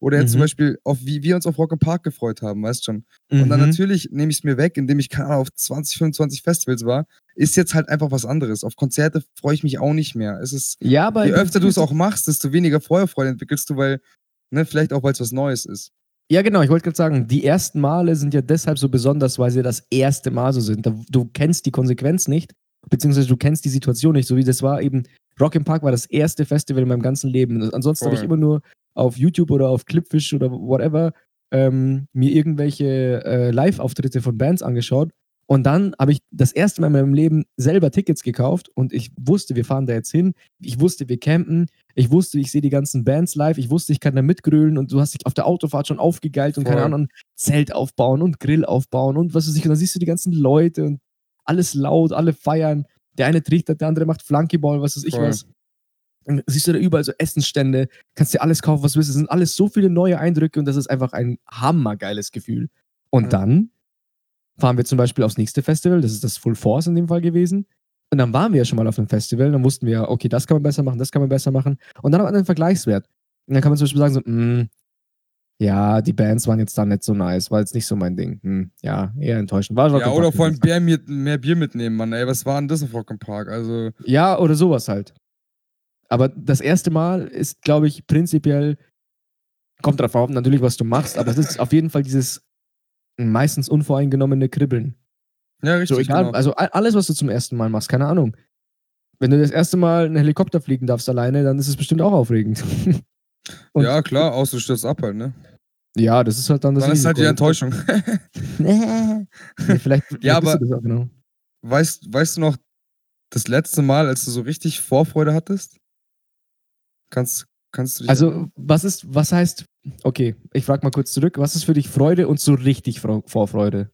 Oder jetzt zum Mhm. Beispiel, auf wie wir uns auf Rock Park gefreut haben, weißt schon. Und dann Mhm. natürlich nehme ich es mir weg, indem ich keine Ahnung, auf 20, 25 Festivals war. Ist jetzt halt einfach was anderes. Auf Konzerte freue ich mich auch nicht mehr. Es ist, Ja, aber je öfter du es auch machst, desto weniger Feuerfreude entwickelst du, weil, ne, vielleicht auch, weil es was Neues ist. Ja, genau, ich wollte gerade sagen, die ersten Male sind ja deshalb so besonders, weil sie das erste Mal so sind. Du kennst die Konsequenz nicht, beziehungsweise du kennst die Situation nicht, so wie das war eben. Rock im Park war das erste Festival in meinem ganzen Leben. Ansonsten habe ich immer nur auf YouTube oder auf Clipfish oder whatever ähm, mir irgendwelche äh, Live-Auftritte von Bands angeschaut. Und dann habe ich das erste Mal in meinem Leben selber Tickets gekauft und ich wusste, wir fahren da jetzt hin. Ich wusste, wir campen. Ich wusste, ich sehe die ganzen Bands live. Ich wusste, ich kann da mitgrölen und du hast dich auf der Autofahrt schon aufgegeilt und keine Voll. Ahnung, Zelt aufbauen und Grill aufbauen und was weiß ich. Und dann siehst du die ganzen Leute und alles laut, alle feiern. Der eine trichtert, der andere macht Flunkyball, was weiß ich Voll. was. Dann siehst du da überall so Essensstände, kannst dir alles kaufen, was du willst. Es sind alles so viele neue Eindrücke und das ist einfach ein hammergeiles Gefühl. Und Mhm. dann fahren wir zum Beispiel aufs nächste Festival, das ist das Full Force in dem Fall gewesen. Und dann waren wir ja schon mal auf einem Festival, dann wussten wir ja, okay, das kann man besser machen, das kann man besser machen. Und dann hat man einen Vergleichswert. Und dann kann man zum Beispiel sagen, so, "Mm, ja, die Bands waren jetzt da nicht so nice, war jetzt nicht so mein Ding. Hm, ja, eher enttäuschend. War Ja, oder vor allem mit, mehr Bier mitnehmen, Mann. Ey, was war denn das auf Rock im Park? Also, Ja, oder sowas halt. Aber das erste Mal ist, glaube ich, prinzipiell, kommt drauf an, natürlich, was du machst, aber es ist auf jeden Fall dieses meistens unvoreingenommene Kribbeln. ja, richtig. So egal, genau. also alles, was du zum ersten Mal machst, keine Ahnung. Wenn du das erste Mal einen Helikopter fliegen darfst alleine, dann ist es bestimmt auch aufregend. *laughs* ja, klar, außer du stürzt ab halt, ne? ja, das ist halt dann das Dann ist halt die Risiko. Enttäuschung. *laughs* nee, vielleicht, vielleicht *laughs* Ja, aber- auch genau. weißt, weißt du noch, das letzte Mal, als du so richtig Vorfreude hattest? Kannst, kannst du dich Also, was ist, was heißt, okay, ich frage mal kurz zurück, was ist für dich Freude und so richtig Vorfreude?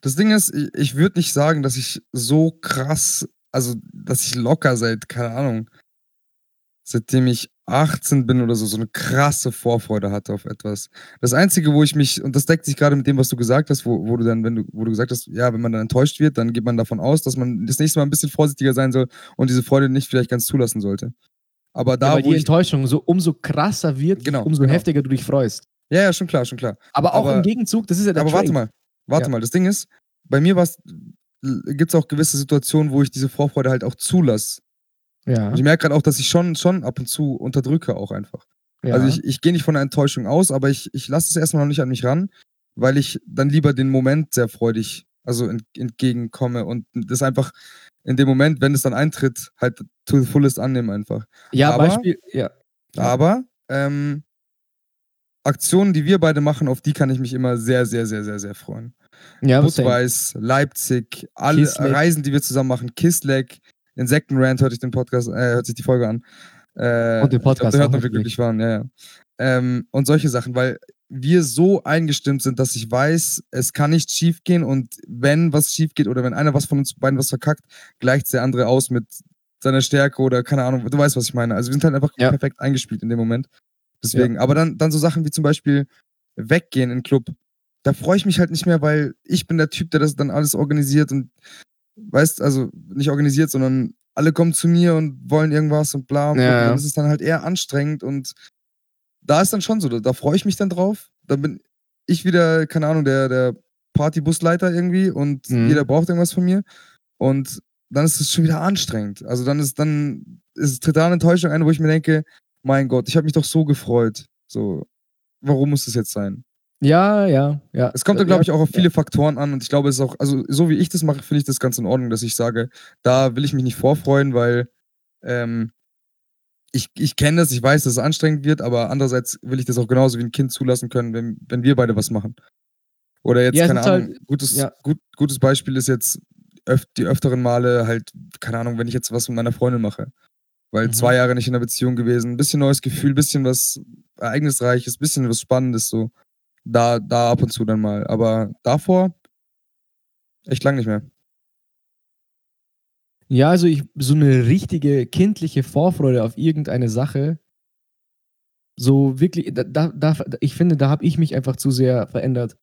Das Ding ist, ich, ich würde nicht sagen, dass ich so krass, also dass ich locker seit, keine Ahnung, seitdem ich 18 bin oder so, so eine krasse Vorfreude hatte auf etwas. Das Einzige, wo ich mich, und das deckt sich gerade mit dem, was du gesagt hast, wo, wo du dann, wenn du, wo du gesagt hast, ja, wenn man dann enttäuscht wird, dann geht man davon aus, dass man das nächste Mal ein bisschen vorsichtiger sein soll und diese Freude nicht vielleicht ganz zulassen sollte. Aber Ja, da, weil wo die. Enttäuschung so umso krasser wird, Genau, umso genau. heftiger du dich freust. Ja, ja, schon klar, schon klar. Aber auch Aber- im Gegenzug, das ist ja der Aber Trade. warte mal, warte Ja. mal. Das Ding ist, bei mir gibt es auch gewisse Situationen, wo ich diese Vorfreude halt auch zulasse. Ja, Und ich merke gerade auch, dass ich schon, schon ab und zu unterdrücke auch einfach. ja. Also ich, ich gehe nicht von einer Enttäuschung aus, aber ich, ich lasse es erstmal noch nicht an mich ran, weil ich dann lieber den Moment sehr freudig, also ent, entgegenkomme und das einfach in dem Moment, wenn es dann eintritt, halt to the fullest annehme einfach. ja, aber- Beispiel, ja. Aber ähm, Aktionen, die wir beide machen, auf die kann ich mich immer sehr, sehr, sehr, sehr, sehr freuen. Ja. Budweis, Leipzig, alle Kisleck. Reisen, die wir zusammen machen, Kisleck, Insektenrand hörte ich den Podcast, äh, hört sich die Folge an. Äh, Und den Podcast Ich glaub, hört wie natürlich. glücklich waren, ja, ja. Ähm, und solche Sachen, weil wir so eingestimmt sind, dass ich weiß, es kann nicht schief gehen und wenn was schief geht oder wenn einer was von uns beiden was verkackt, gleicht der andere aus mit seiner Stärke oder keine Ahnung, du weißt, was ich meine. Also wir sind halt einfach Ja. perfekt eingespielt in dem Moment. Deswegen, aber dann, dann so Sachen wie zum Beispiel weggehen in den Club, da freue ich mich halt nicht mehr, weil ich bin der Typ, der das dann alles organisiert und weißt, also nicht organisiert, sondern alle kommen zu mir und wollen irgendwas und bla. Und Ja, ja. dann ist es dann halt eher anstrengend und da ist dann schon so, da, da freue ich mich dann drauf. Dann bin ich wieder, keine Ahnung, der, der Partybusleiter irgendwie und Mhm. jeder braucht irgendwas von mir. Und dann ist es schon wieder anstrengend. Also dann ist dann ist tritt da eine Enttäuschung ein, wo ich mir denke, mein Gott, ich habe mich doch so gefreut. So, warum muss das jetzt sein? Ja, ja, ja. Es kommt dann, ja, glaube ich, auch auf ja. viele Faktoren an und ich glaube, es ist auch, also so wie ich das mache, finde ich das ganz in Ordnung, dass ich sage, da will ich mich nicht vorfreuen, weil ähm, ich, ich kenne das, ich weiß, dass es anstrengend wird, aber andererseits will ich das auch genauso wie ein Kind zulassen können, wenn, wenn wir beide was machen. Oder jetzt, Ja, keine ist Ahnung, halt- gutes, ja. gut, gutes Beispiel ist jetzt öf die öfteren Male halt, keine Ahnung, wenn ich jetzt was mit meiner Freundin mache. Weil Mhm. zwei Jahre nicht in einer Beziehung gewesen, ein bisschen neues Gefühl, bisschen was Ereignisreiches, bisschen was Spannendes so. Da, da ab und zu dann mal. Aber davor echt lang nicht mehr. Ja, also ich, so eine richtige kindliche Vorfreude auf irgendeine Sache, so wirklich, da, da, da, ich finde, da habe ich mich einfach zu sehr verändert.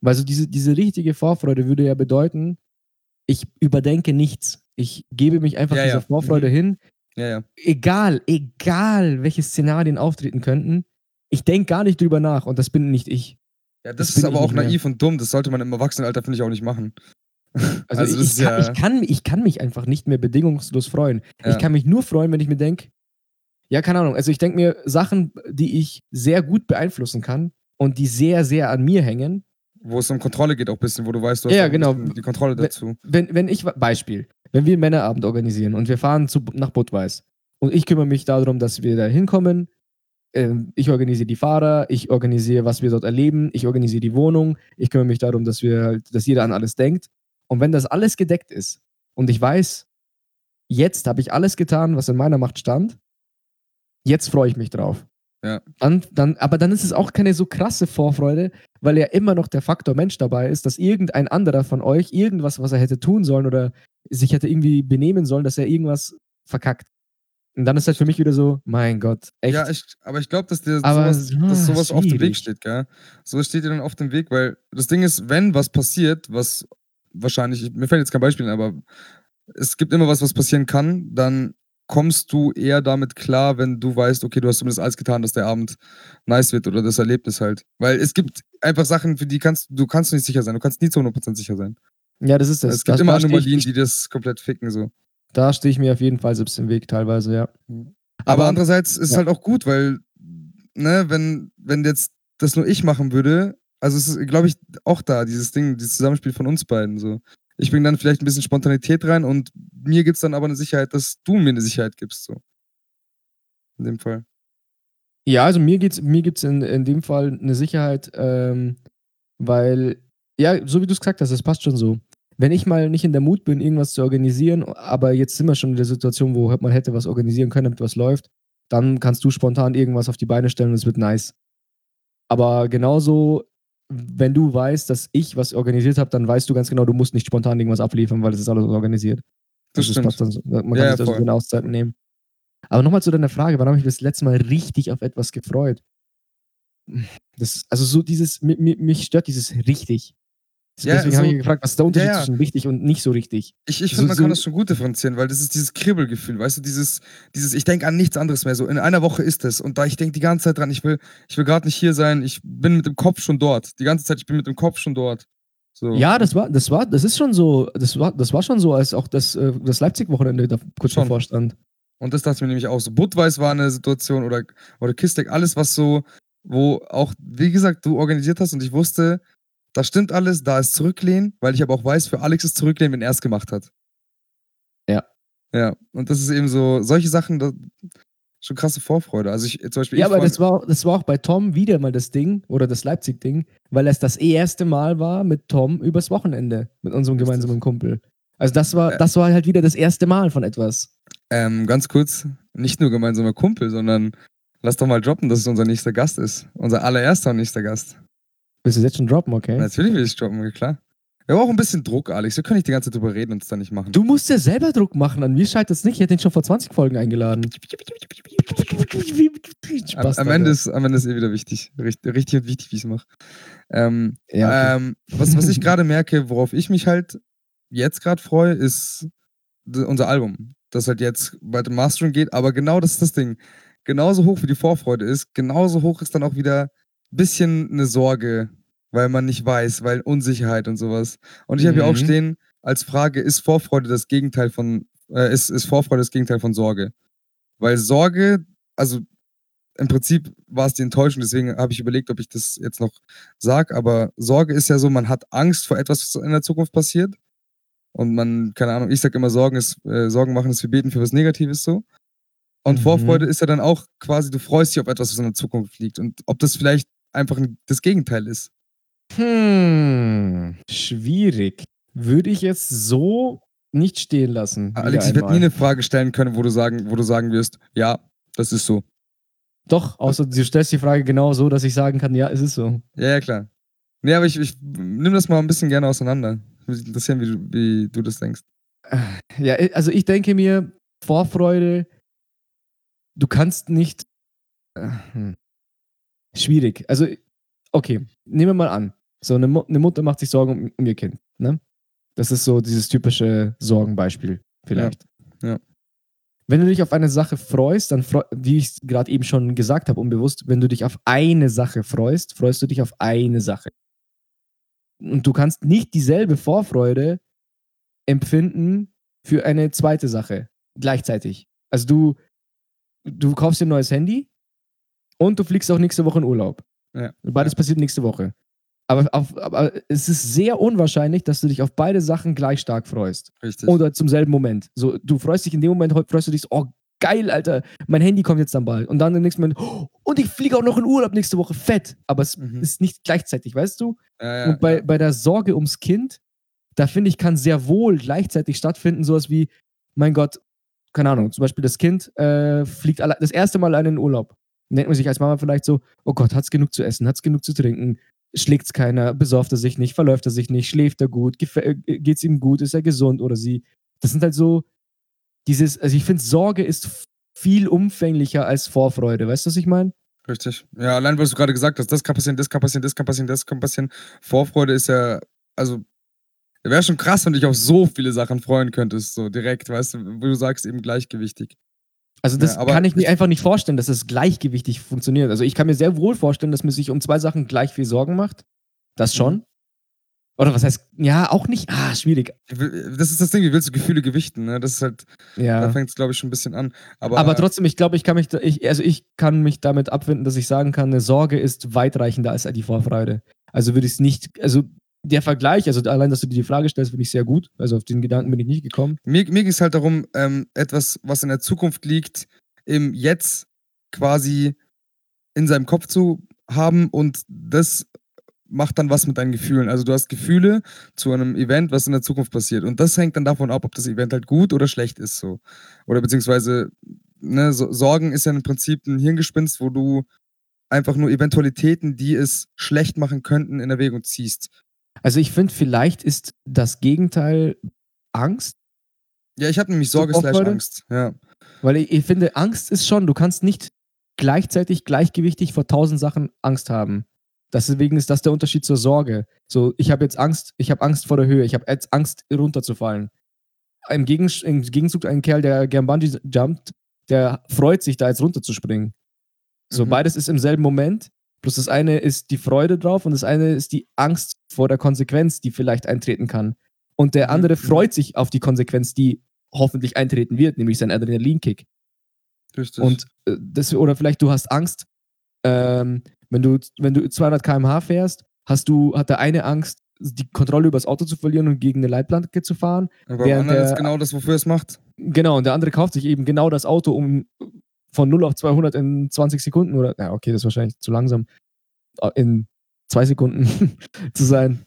Weil so diese, diese richtige Vorfreude würde ja bedeuten, ich überdenke nichts. Ich gebe mich einfach Ja, dieser ja. Vorfreude Mhm. hin. Ja. Egal, egal, welche Szenarien auftreten könnten. ich denke gar nicht drüber nach und das bin nicht ich. Ja, Das das, ist aber auch mehr. naiv und dumm. Das sollte man im Erwachsenenalter, finde ich, auch nicht machen. Also, Also ich, kann, ja- ich, kann, ich kann mich einfach nicht mehr bedingungslos freuen. Ja. Ich kann mich nur freuen, wenn ich mir denke, ja, keine Ahnung. Also ich denke mir Sachen, die ich sehr gut beeinflussen kann und die sehr, sehr an mir hängen. Wo es um Kontrolle geht, auch ein bisschen, wo du weißt, du hast Ja, genau. die Kontrolle dazu. Wenn, wenn ich, Beispiel, wenn wir einen Männerabend organisieren und wir fahren zu, nach Budweis und ich kümmere mich darum, dass wir da hinkommen, ähm, ich organisiere die Fahrer, ich organisiere, was wir dort erleben, ich organisiere die Wohnung, ich kümmere mich darum, dass wir dass jeder an alles denkt. Und wenn das alles gedeckt ist und ich weiß, jetzt habe ich alles getan, was in meiner Macht stand, jetzt freue ich mich drauf. Ja. Dann, dann, aber dann ist es auch keine so krasse Vorfreude, weil ja immer noch der Faktor Mensch dabei ist, dass irgendein anderer von euch irgendwas, was er hätte tun sollen oder sich hätte irgendwie benehmen sollen, dass er irgendwas verkackt. Und dann ist halt für mich wieder so, mein Gott, echt. Ja, ich, aber ich glaube, dass dir Aber, sowas, ah, dass sowas auf dem Weg steht, gell? Sowas steht dir dann auf dem Weg, weil das Ding ist, wenn was passiert, was wahrscheinlich, mir fällt jetzt kein Beispiel, ein, aber es gibt immer was, was passieren kann, dann kommst du eher damit klar, wenn du weißt, okay, du hast zumindest alles getan, dass der Abend nice wird oder das Erlebnis halt. Weil es gibt einfach Sachen, für die kannst du kannst nicht sicher sein. Du kannst nie zu 100% sicher sein. ja, das ist das. es gibt da, immer Anomalien, ich, die das komplett ficken, so. Da stehe ich mir auf jeden Fall selbst im Weg, teilweise, ja. Aber, Aber- andererseits ist es ja. halt auch gut, weil, ne, wenn, wenn jetzt das nur ich machen würde, also es ist, glaube ich, auch da, dieses Ding, dieses Zusammenspiel von uns beiden. So. Ich bringe dann vielleicht ein bisschen Spontanität rein und mir gibt es dann aber eine Sicherheit, dass du mir eine Sicherheit gibst. So. In dem Fall. Ja, also mir geht's, mir gibt's in, in dem Fall eine Sicherheit, ähm, weil, ja, so wie du es gesagt hast, das passt schon so. Wenn ich mal nicht in der Mut bin, irgendwas zu organisieren, aber jetzt sind wir schon in der Situation, wo man hätte was organisieren können, damit was läuft, dann kannst du spontan irgendwas auf die Beine stellen und es wird nice. Aber genauso, wenn du weißt, dass ich was organisiert habe, dann weißt du ganz genau, du musst nicht spontan irgendwas abliefern, weil es ist alles organisiert. Das Also stimmt. passt dann so. Man kann Ja, sich also voll. eine Auszeit nehmen. Aber nochmal zu deiner Frage, wann habe ich mich das letzte Mal richtig auf etwas gefreut? Das, also so dieses, mi- mi- mich stört dieses richtig. Ja, Deswegen so- habe ich gefragt, was ist der Unterschied Ja, ja. zwischen richtig und nicht so richtig? Ich, ich So- finde, man so- kann das schon gut differenzieren, weil das ist dieses Kribbelgefühl, weißt du, dieses, dieses, ich denke an nichts anderes mehr. So, in einer Woche ist es. Und da ich denke die ganze Zeit dran, ich will, ich will gerade nicht hier sein, ich bin mit dem Kopf schon dort. Die ganze Zeit, ich bin mit dem Kopf schon dort. So. Ja, das war, das war, das ist schon so, das war, das war schon so, als auch das, äh, das Leipzig-Wochenende da kurz Schon. davor stand. Und das dachte ich mir nämlich auch so. Budweis war eine Situation oder, oder Kistek, alles, was so, wo auch, wie gesagt, du organisiert hast und ich wusste, da stimmt alles, da ist Zurücklehnen, weil ich aber auch weiß, für Alex ist Zurücklehnen, wenn er es gemacht hat. Ja. Ja, und das ist eben so, solche Sachen, das, schon krasse Vorfreude. Also ich zum Beispiel. Ja, aber das war, das war auch bei Tom wieder mal das Ding, oder das Leipzig-Ding, weil es das erste Mal war mit Tom übers Wochenende, mit unserem gemeinsamen Kumpel. Also das war, das war halt wieder das erste Mal von etwas. Ähm, ganz kurz, nicht nur gemeinsamer Kumpel, sondern lass doch mal droppen, dass es unser nächster Gast ist. Unser allererster und nächster Gast. Willst du jetzt schon droppen, okay? Natürlich will ich droppen, klar. Wir haben auch ein bisschen Druck, Alex. Wir können nicht die ganze Zeit drüber reden und es dann nicht machen. Du musst ja selber Druck machen, an mir scheitert es nicht. Ich hätte ihn schon vor 20 Folgen eingeladen. am, am, Ende ist, am Ende ist eh wieder wichtig. Richtig, richtig und wichtig, wie ich es mache. Ähm, Ja, okay. ähm, was, was ich gerade merke, worauf ich mich halt jetzt gerade freue, ist unser Album. Das halt jetzt bei dem Mastering geht, aber genau das ist das Ding. Genauso hoch wie die Vorfreude ist, genauso hoch ist dann auch wieder ein bisschen eine Sorge, weil man nicht weiß, weil Unsicherheit und sowas. Und ich habe hier auch Mhm. stehen als Frage, ist Vorfreude das Gegenteil von, äh, ist, ist Vorfreude das Gegenteil von Sorge? Weil Sorge, also im Prinzip war es die Enttäuschung, deswegen habe ich überlegt, ob ich das jetzt noch sage, aber Sorge ist ja so, man hat Angst vor etwas, was in der Zukunft passiert. Und man, keine Ahnung, ich sage immer, Sorgen ist, äh, Sorgen machen ist wie beten für was Negatives so. Und Mhm. Vorfreude ist ja dann auch quasi, du freust dich auf etwas, was in der Zukunft liegt. Und ob das vielleicht einfach ein, das Gegenteil ist. Hm, schwierig. Würde ich jetzt so nicht stehen lassen. Alex, ich werde nie eine Frage stellen können, wo du sagen, wo du sagen wirst, ja, das ist so. Doch, außer du stellst die Frage genau so, dass ich sagen kann, ja, es ist so. Ja, ja, klar. Nee, aber ich, ich nimm das mal ein bisschen gerne auseinander. Mich interessieren, wie du, wie du das denkst. Ja, also ich denke mir, Vorfreude, du kannst nicht. äh, hm. Schwierig. Also, okay, nehmen wir mal an. So, eine, Mu eine Mutter macht sich Sorgen um, um ihr Kind. Ne? Das ist so dieses typische Sorgenbeispiel, vielleicht. Ja, ja. wenn du dich auf eine Sache freust, dann, freu wie ich es gerade eben schon gesagt habe, unbewusst, wenn du dich auf eine Sache freust, freust du dich auf eine Sache. Und du kannst nicht dieselbe Vorfreude empfinden für eine zweite Sache gleichzeitig. Also du, du kaufst dir ein neues Handy und du fliegst auch nächste Woche in Urlaub. Ja. Beides passiert nächste Woche. Aber, auf, aber es ist sehr unwahrscheinlich, dass du dich auf beide Sachen gleich stark freust. Richtig. Oder zum selben Moment. So, du freust dich in dem Moment, freust du dich so, oh geil, Alter, mein Handy kommt jetzt dann bald. Und dann im nächsten Moment, oh, und ich fliege auch noch in Urlaub nächste Woche, fett. Aber es Mhm. ist nicht gleichzeitig, weißt du? ja, ja, und bei, ja. bei der Sorge ums Kind, da finde ich, kann sehr wohl gleichzeitig stattfinden, sowas wie, mein Gott, keine Ahnung, zum Beispiel das Kind äh, fliegt alle, das erste Mal alleine in den Urlaub. Denkt man sich als Mama vielleicht so, oh Gott, hat's genug zu essen, hat's genug zu trinken, schlägt's keiner, besäuft er sich nicht, verläuft er sich nicht, schläft er gut, gefä- äh, geht's ihm gut, ist er gesund oder sie. Das sind halt so dieses, also ich finde, Sorge ist viel umfänglicher als Vorfreude, weißt du, was ich meine? Richtig. Ja, allein, was du gerade gesagt hast, das kann passieren, das kann passieren, das kann passieren, das kann passieren. Vorfreude ist ja, also, wäre schon krass, wenn du dich auf so viele Sachen freuen könntest, so direkt, weißt du, wie du sagst, eben gleichgewichtig. Also das Ja, kann ich mir einfach nicht vorstellen, dass es gleichgewichtig funktioniert. Also ich kann mir sehr wohl vorstellen, dass man sich um zwei Sachen gleich viel Sorgen macht. Das schon. Mhm. Oder was heißt, ja, auch nicht. Ah, schwierig. Das ist das Ding, wie willst du Gefühle gewichten, ne? Das ist halt, da Ja. fängt es, glaube ich, schon ein bisschen an. Aber, Aber trotzdem, ich glaube, ich kann mich, da- ich, also ich kann mich damit abfinden, dass ich sagen kann, eine Sorge ist weitreichender als die Vorfreude. Also würde ich es nicht, also der Vergleich, also allein, dass du dir die Frage stellst, finde ich sehr gut. Also auf den Gedanken bin ich nicht gekommen. Mir, mir ging es halt darum, ähm, etwas, was in der Zukunft liegt, im Jetzt quasi in seinem Kopf zu haben und das macht dann was mit deinen Gefühlen. Also du hast Gefühle zu einem Event, was in der Zukunft passiert. Und das hängt dann davon ab, ob das Event halt gut oder schlecht ist. So. Oder beziehungsweise, ne, so, Sorgen ist ja im Prinzip ein Hirngespinst, wo du einfach nur Eventualitäten, die es schlecht machen könnten, in Erwägung ziehst. Also ich finde, vielleicht ist das Gegenteil Angst. Ja, ich habe nämlich So Sorge slash? Angst. Ja. Weil ich, ich finde, Angst ist schon, du kannst nicht gleichzeitig gleichgewichtig vor tausend Sachen Angst haben. Deswegen ist das der Unterschied zur Sorge. So, ich habe jetzt Angst, ich habe Angst vor der Höhe, ich habe jetzt Angst, runterzufallen. Im, Gegen, Im Gegenzug ein Kerl, der gern Bungee jumpt, der freut sich, da jetzt runterzuspringen. So, Mhm. beides ist im selben Moment. Bloß das eine ist die Freude drauf und das eine ist die Angst vor der Konsequenz, die vielleicht eintreten kann. Und der Mhm, andere mhm. freut sich auf die Konsequenz, die hoffentlich eintreten wird, nämlich sein Adrenalinkick. Richtig. Und äh, das, oder vielleicht du hast Angst, ähm, wenn du, wenn du 200 km/h fährst, hast du, hat der eine Angst, die Kontrolle über das Auto zu verlieren und gegen eine Leitplanke zu fahren. Aber der- ist genau das, wofür es macht. Genau, und der andere kauft sich eben genau das Auto, um von 0 auf 200 in 20 Sekunden oder, ja, okay, das ist wahrscheinlich zu langsam, äh, in zwei Sekunden *laughs* zu sein.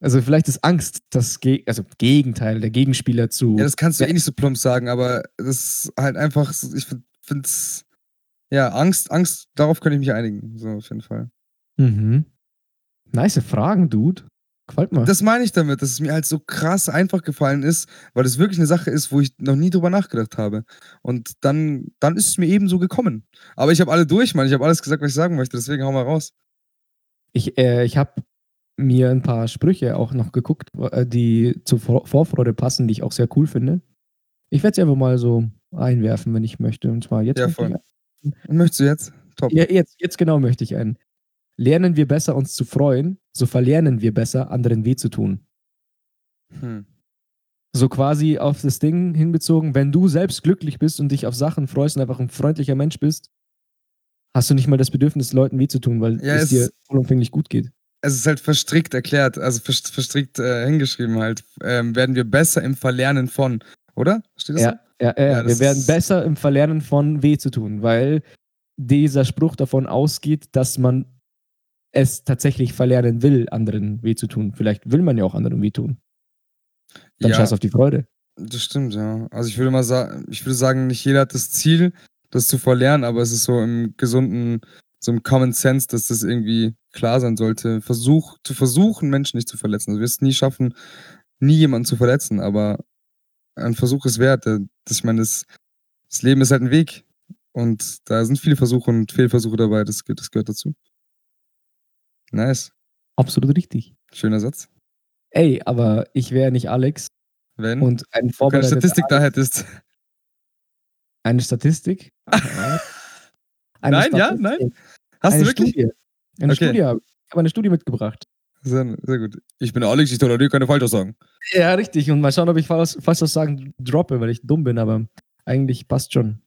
Also vielleicht ist Angst das Ge also Gegenteil, der Gegenspieler zu. Ja, das kannst du Ja. eh nicht so plump sagen, aber das ist halt einfach, ich finde es, ja, Angst, Angst, darauf könnte ich mich einigen, so auf jeden Fall. mhm. Nice Fragen, Dude. Gefällt mir. Das meine ich damit, dass es mir halt so krass einfach gefallen ist, weil es wirklich eine Sache ist, wo ich noch nie drüber nachgedacht habe. Und dann, dann ist es mir eben so gekommen. Aber ich habe alle durch, Mann. Ich habe alles gesagt, was ich sagen möchte, deswegen hau mal raus. Ich, äh, ich habe mir ein paar Sprüche auch noch geguckt, äh, die zur Vor Vorfreude passen, die ich auch sehr cool finde. Ich werde sie einfach mal so einwerfen, wenn ich möchte. Und zwar jetzt. Ja, möchte voll. ich Und möchtest du jetzt? Top. Ja, jetzt, jetzt genau möchte ich einen. Lernen wir besser, uns zu freuen, so verlernen wir besser, anderen weh zu tun. Hm. So quasi auf das Ding hinbezogen, wenn du selbst glücklich bist und dich auf Sachen freust und einfach ein freundlicher Mensch bist, hast du nicht mal das Bedürfnis, Leuten weh zu tun, weil Ja, es es- dir vollumfänglich gut geht. Es ist halt verstrickt erklärt, also vers- verstrickt äh, hingeschrieben halt. Ähm, werden wir besser im Verlernen von, oder? Steht das Ja, ja, ja, Ja, ja. wir werden besser im Verlernen von weh zu tun, weil dieser Spruch davon ausgeht, dass man es tatsächlich verlernen will, anderen weh zu tun. Vielleicht will man ja auch anderen weh tun. Dann Ja. scheiß auf die Freude. Das stimmt, ja. Also ich würde mal sagen, ich würde sagen, nicht jeder hat das Ziel, das zu verlernen, aber es ist so im gesunden, so im Common Sense, dass das irgendwie klar sein sollte. Versuch, zu versuchen, Menschen nicht zu verletzen. Also du wirst es nie schaffen, nie jemanden zu verletzen, aber ein Versuch ist wert. Das, ich meine, das, das Leben ist halt ein Weg. Und da sind viele Versuche und Fehlversuche dabei, das, das gehört dazu. Nice. Absolut richtig. Schöner Satz. Ey, aber ich wäre nicht Alex Wenn und ein du keine Statistik da hättest. eine Statistik. *laughs* Eine Nein, ja, Statistik. nein. Hast eine du wirklich? Studie. Eine Okay. Studie habe ich. Habe eine Studie mitgebracht. Sehr, sehr gut. Ich bin Alex, ich toleriere keine Falschaussagen. Ja, richtig. Und mal schauen, ob ich falsch Falschaussagen droppe, weil ich dumm bin, aber eigentlich passt schon.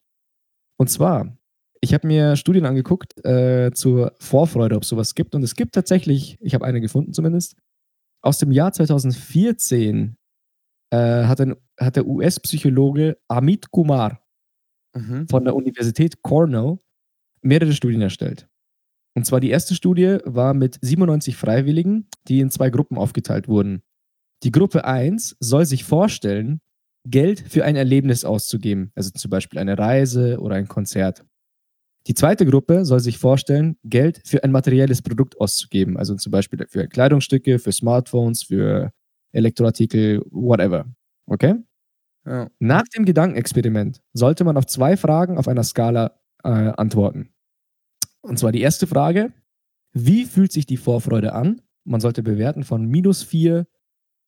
Und zwar, ich habe mir Studien angeguckt äh, zur Vorfreude, ob es sowas gibt. Und es gibt tatsächlich, ich habe eine gefunden zumindest, aus dem Jahr 2014 äh, hat, ein, hat der US-Psychologe Amit Kumar Mhm. von der Universität Cornell mehrere Studien erstellt. Und zwar die erste Studie war mit 97 Freiwilligen, die in zwei Gruppen aufgeteilt wurden. Die Gruppe 1 soll sich vorstellen, Geld für ein Erlebnis auszugeben, also zum Beispiel eine Reise oder ein Konzert. Die zweite Gruppe soll sich vorstellen, Geld für ein materielles Produkt auszugeben, also zum Beispiel für Kleidungsstücke, für Smartphones, für Elektroartikel, whatever. Okay? Ja. Nach dem Gedankenexperiment sollte man auf zwei Fragen auf einer Skala äh, antworten. Und zwar die erste Frage: Wie fühlt sich die Vorfreude an? Man sollte bewerten von minus 4,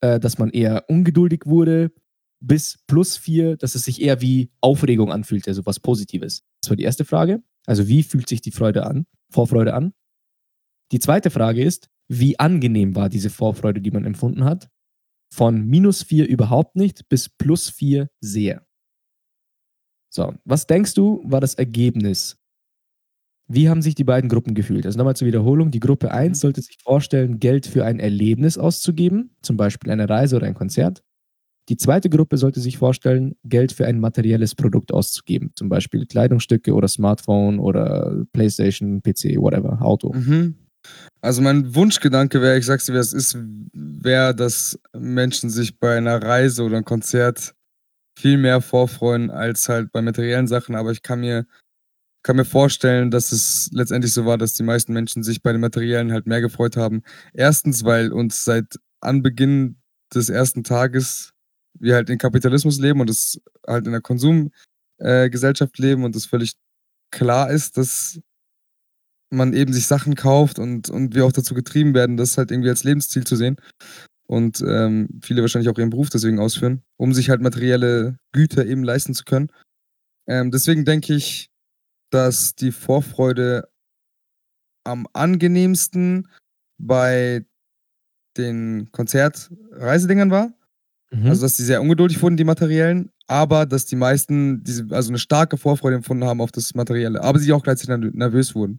äh, dass man eher ungeduldig wurde, bis plus 4, dass es sich eher wie Aufregung anfühlt, also was Positives. Das war die erste Frage. Also, wie fühlt sich die Freude an? Vorfreude an? Die zweite Frage ist: Wie angenehm war diese Vorfreude, die man empfunden hat? Von minus 4 überhaupt nicht bis plus 4 sehr. So, was denkst du, war das Ergebnis? Wie haben sich die beiden Gruppen gefühlt? Also nochmal zur Wiederholung. Die Gruppe 1 sollte sich vorstellen, Geld für ein Erlebnis auszugeben, zum Beispiel eine Reise oder ein Konzert. Die zweite Gruppe sollte sich vorstellen, Geld für ein materielles Produkt auszugeben, zum Beispiel Kleidungsstücke oder Smartphone oder Playstation, PC, whatever, Auto. Mhm. Also mein Wunschgedanke wäre, ich sag's dir, wer es ist, wäre, dass Menschen sich bei einer Reise oder einem Konzert viel mehr vorfreuen als halt bei materiellen Sachen. Aber ich kann mir, kann mir vorstellen, dass es letztendlich so war, dass die meisten Menschen sich bei den Materiellen halt mehr gefreut haben. Erstens, weil uns seit Anbeginn des ersten Tages wir halt in Kapitalismus leben und es halt in der Konsumgesellschaft äh, leben und es völlig klar ist, dass man eben sich Sachen kauft und, und wir auch dazu getrieben werden, das halt irgendwie als Lebensziel zu sehen. Und ähm, viele wahrscheinlich auch ihren Beruf deswegen ausführen, um sich halt materielle Güter eben leisten zu können. Ähm, deswegen denke ich, dass die Vorfreude am angenehmsten bei den Konzertreisedingern war. Mhm. Also, dass die sehr ungeduldig wurden, die materiellen, aber dass die meisten diese, also eine starke Vorfreude empfunden haben auf das Materielle, aber sie auch gleichzeitig nerv- nervös wurden.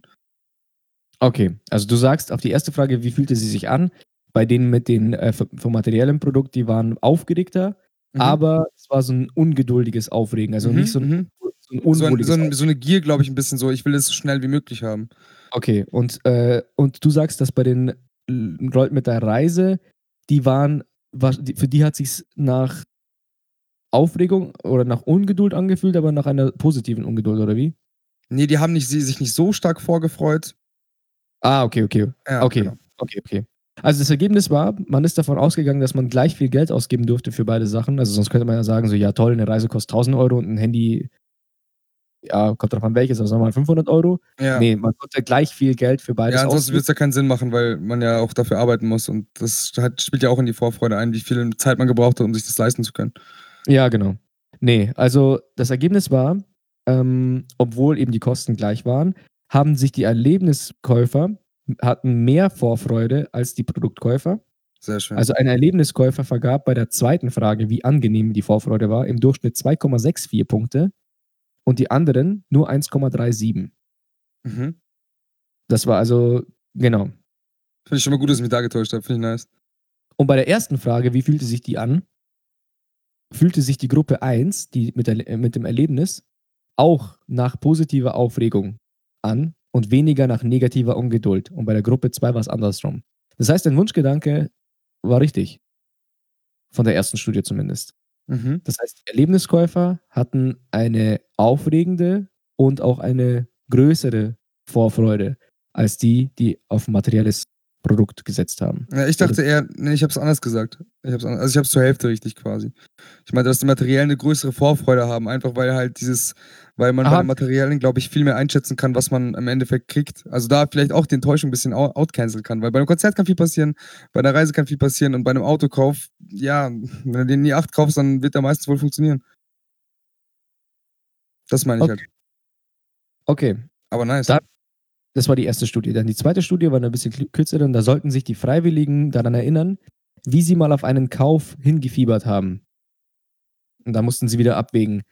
Okay, also du sagst auf die erste Frage, wie fühlte sie sich an? Bei denen mit den äh, vom materiellen Produkt, die waren aufgeregter, Mhm. aber es war so ein ungeduldiges Aufregen, also Mhm, nicht so ein, mhm. so ein so, ein, unwohliges so, ein, so eine Gier, glaube ich, ein bisschen so. Ich will es so schnell wie möglich haben. Okay, und, äh, und du sagst, dass bei den L- Leuten mit der Reise, die waren, war, für die hat sich nach Aufregung oder nach Ungeduld angefühlt, aber nach einer positiven Ungeduld, oder wie? Nee, die haben nicht, sie- sich nicht so stark vorgefreut. Ah, okay, okay. Ja, Okay, genau. okay, okay. Also das Ergebnis war, man ist davon ausgegangen, dass man gleich viel Geld ausgeben durfte für beide Sachen. Also sonst könnte man ja sagen, so ja toll, eine Reise kostet 1000 Euro und ein Handy, ja, kommt drauf an welches, also nochmal 500 Euro. Ja, Nee, man konnte gleich viel Geld für beides ja ansonsten wird es ja keinen Sinn machen, weil man ja auch dafür arbeiten muss. Und das hat, spielt ja auch in die Vorfreude ein, wie viel Zeit man gebraucht hat, um sich das leisten zu können. Ja, genau. Nee, also das Ergebnis war, ähm, obwohl eben die Kosten gleich waren, haben sich die Erlebniskäufer hatten mehr Vorfreude als die Produktkäufer. Sehr schön. Also ein Erlebniskäufer vergab bei der zweiten Frage, wie angenehm die Vorfreude war, im Durchschnitt 2,64 Punkte und die anderen nur 1,37. mhm. Das war also, genau. Finde ich schon mal gut, dass ich mich da getäuscht habe. Finde ich nice. Und bei der ersten Frage, wie fühlte sich die an, fühlte sich die Gruppe 1, die mit, der, mit dem Erlebnis, auch nach positiver Aufregung an und weniger nach negativer Ungeduld. Und bei der Gruppe 2 war es andersrum. Das heißt, dein Wunschgedanke war richtig. Von der ersten Studie zumindest. Mhm. Das heißt, die Erlebniskäufer hatten eine aufregende und auch eine größere Vorfreude als die, die auf materielles Produkt gesetzt haben. Ja, ich dachte eher, nee, ich habe es anders gesagt. Ich hab's, also ich habe es zur Hälfte richtig quasi. Ich meinte, dass die Materiellen eine größere Vorfreude haben, einfach weil halt dieses, weil man bei Aha. den Materiellen, glaube ich, viel mehr einschätzen kann, was man im Endeffekt kriegt. Also da vielleicht auch die Enttäuschung ein bisschen out- outcanceln kann, weil bei einem Konzert kann viel passieren, bei einer Reise kann viel passieren und bei einem Autokauf, ja, wenn du den die 8 kaufst, dann wird der meistens wohl funktionieren. Das meine ich Okay. halt. Okay, Aber nice. Da- das war die erste Studie. Dann die zweite Studie war eine bisschen kürzer, denn da sollten sich die Freiwilligen daran erinnern, wie sie mal auf einen Kauf hingefiebert haben. Und da mussten sie wieder abwägen.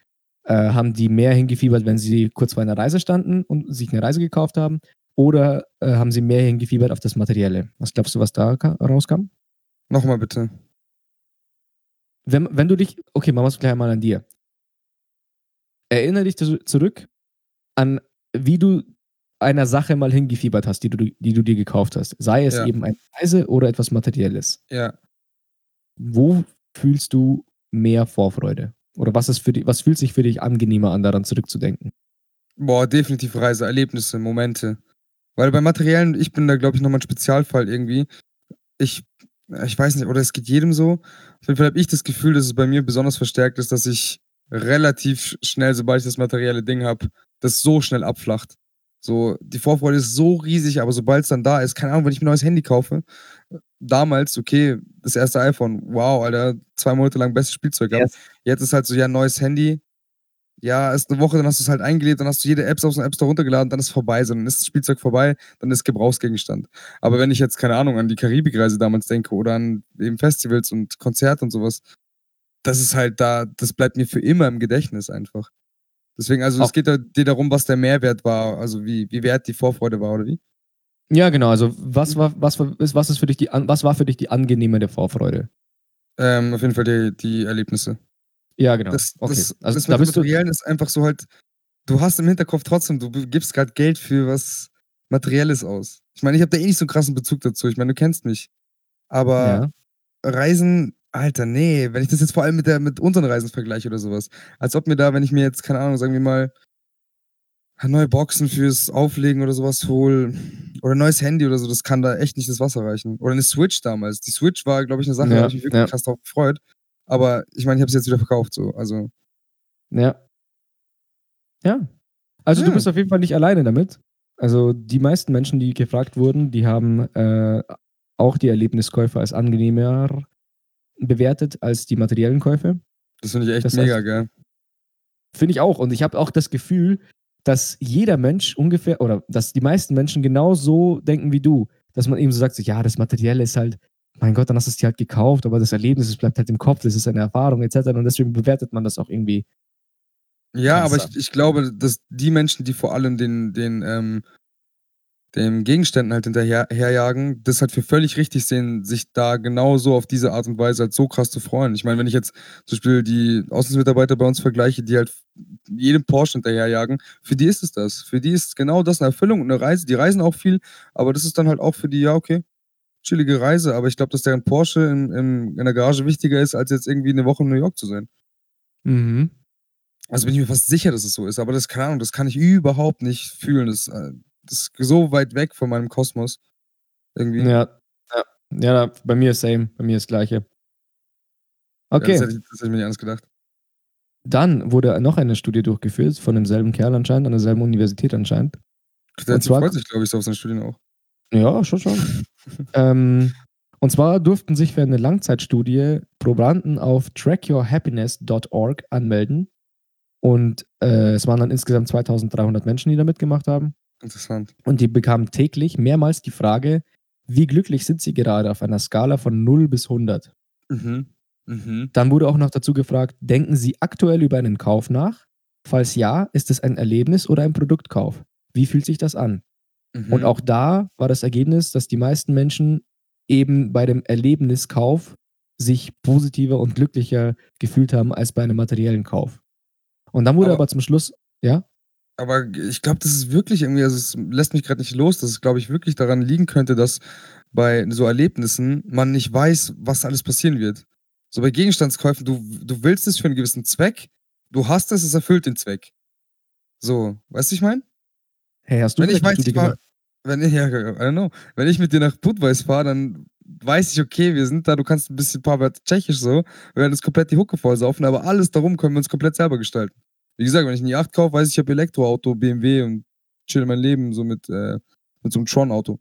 Äh, haben die mehr hingefiebert, wenn sie kurz vor einer Reise standen und sich eine Reise gekauft haben? Oder äh, haben sie mehr hingefiebert auf das Materielle? Was glaubst du, was da ka- rauskam? Nochmal bitte. Wenn, wenn du dich, okay, machen wir es gleich mal an dir. Erinnere dich zu- zurück an, wie du einer Sache mal hingefiebert hast, die du, die du dir gekauft hast. Sei es Ja. eben eine Reise oder etwas Materielles. Ja. Wo fühlst du mehr Vorfreude? Oder was, ist für dich, was fühlt sich für dich angenehmer an, daran zurückzudenken? Boah, definitiv Reise, Erlebnisse, Momente. Weil bei Materiellen, ich bin da, glaube ich, nochmal ein Spezialfall irgendwie. Ich, ich weiß nicht, oder es geht jedem so. Auf jeden Fall habe ich das Gefühl, dass es bei mir besonders verstärkt ist, dass ich relativ sch- schnell, sobald ich das materielle Ding habe, das so schnell abflacht. So, die Vorfreude ist so riesig, aber sobald es dann da ist, keine Ahnung, wenn ich mir ein neues Handy kaufe, damals, okay, das erste iPhone, wow, Alter, zwei Monate lang bestes Spielzeug gehabt. Jetzt ist halt so, ja, neues Handy, ja, ist eine Woche, dann hast du es halt eingelebt, dann hast du jede App aus dem App Store runtergeladen, dann ist es vorbei, so, dann ist das Spielzeug vorbei, dann ist Gebrauchsgegenstand. Aber wenn ich jetzt, keine Ahnung, an die Karibikreise damals denke oder an eben Festivals und Konzerte und sowas, das ist halt da, das bleibt mir für immer im Gedächtnis einfach. Deswegen, also es Auch- geht da, dir darum, was der Mehrwert war, also wie, wie wert die Vorfreude war, oder wie? Ja, genau. Also, was war, was war, was ist für dich die, was war für dich die angenehmere Vorfreude? Ähm, auf jeden Fall die, die Erlebnisse. Ja, genau. Das, okay. das, also, das da mit bist du, Materiellen ist einfach so halt, du hast im Hinterkopf trotzdem, du gibst gerade Geld für was Materielles aus. Ich meine, ich habe da eh nicht so einen krassen Bezug dazu. Ich meine, du kennst mich. Aber ja. Reisen, Alter, nee, wenn ich das jetzt vor allem mit, der, mit unseren Reisen vergleiche oder sowas. Als ob mir da, wenn ich mir jetzt, keine Ahnung, sagen wir mal, neue Boxen fürs Auflegen oder sowas hol oder ein neues Handy oder so, das kann da echt nicht das Wasser reichen. Oder eine Switch damals. Die Switch war, glaube ich, eine Sache, da Ja, habe ich mich wirklich ja. krass drauf gefreut. Aber ich meine, ich habe sie jetzt wieder verkauft, so. Also, Ja. Ja. Also du Ja. bist auf jeden Fall nicht alleine damit. Also die meisten Menschen, die gefragt wurden, die haben äh, auch die Erlebniskäufe als angenehmer bewertet als die materiellen Käufe. das finde ich echt Das heißt- mega geil. Finde ich auch. Und ich habe auch das Gefühl, dass jeder Mensch ungefähr, oder dass die meisten Menschen genau so denken wie du. Dass man eben so sagt, so, ja, das Materielle ist halt, mein Gott, dann hast du es dir halt gekauft, aber das Erlebnis, es bleibt halt im Kopf, das ist eine Erfahrung etc. Und deswegen bewertet man das auch irgendwie. Ja, aber ich, ich glaube, dass die Menschen, die vor allem den, den, ähm, den Gegenständen halt hinterher herjagen, das halt für völlig richtig sehen, sich da genau so auf diese Art und Weise halt so krass zu freuen. Ich meine, wenn ich jetzt zum Beispiel die Außenmitarbeiter bei uns vergleiche, die halt jedem Porsche hinterherjagen, für die ist es das. Für die ist genau das eine Erfüllung und eine Reise. Die reisen auch viel, aber das ist dann halt auch für die, ja, okay, chillige Reise. Aber ich glaube, dass deren Porsche in, in, in der Garage wichtiger ist, als jetzt irgendwie eine Woche in New York zu sein. Mhm. Also bin ich mir fast sicher, dass es so ist, aber das, keine Ahnung, das kann ich überhaupt nicht fühlen. Das, äh, das ist so weit weg von meinem Kosmos. Irgendwie. Ja, ja, ja, bei mir ist same, bei mir ist das gleiche. Ja, Okay, das, hätte ich, das hätte ich mir nicht anders gedacht. dann wurde noch eine Studie durchgeführt von demselben Kerl anscheinend, an derselben Universität anscheinend. Der freut sich, glaube ich, so auf seine Studien auch. Ja, schon, schon. *laughs* ähm, und zwar durften sich für eine Langzeitstudie Probanden auf trackyourhappiness.org anmelden. Und äh, es waren dann insgesamt 2300 Menschen, die da mitgemacht haben. Interessant. Und die bekamen täglich mehrmals die Frage, wie glücklich sind sie gerade auf einer Skala von 0 bis 100. Mhm. Mhm. Dann wurde auch noch dazu gefragt, denken Sie aktuell über einen Kauf nach? Falls ja, ist es ein Erlebnis oder ein Produktkauf? Wie fühlt sich das an? Mhm. Und auch da war das Ergebnis, dass die meisten Menschen eben bei dem Erlebniskauf sich positiver und glücklicher gefühlt haben als bei einem materiellen Kauf. Und dann wurde Aber- aber, zum Schluss, ja, Aber ich glaube, das ist wirklich irgendwie, also es lässt mich gerade nicht los, dass es, glaube ich, wirklich daran liegen könnte, dass bei so Erlebnissen man nicht weiß, was alles passieren wird. So bei Gegenstandskäufen, du, du willst es für einen gewissen Zweck, du hast es, es erfüllt den Zweck. So, weißt du, ich meine? hey, hast du Wenn ich weiß, ich fahr, wenn ich, *laughs* ja, I don't know, wenn ich mit dir nach Budweis fahre, dann weiß ich, okay, wir sind da, du kannst ein bisschen ein paar Wörter tschechisch so, wir werden uns komplett die Hucke vollsaufen, aber alles darum können wir uns komplett selber gestalten. Wie gesagt, wenn ich eine Yacht kaufe, weiß ich, ich habe Elektroauto, BMW und chill mein Leben so mit, äh, mit so einem Tron-Auto.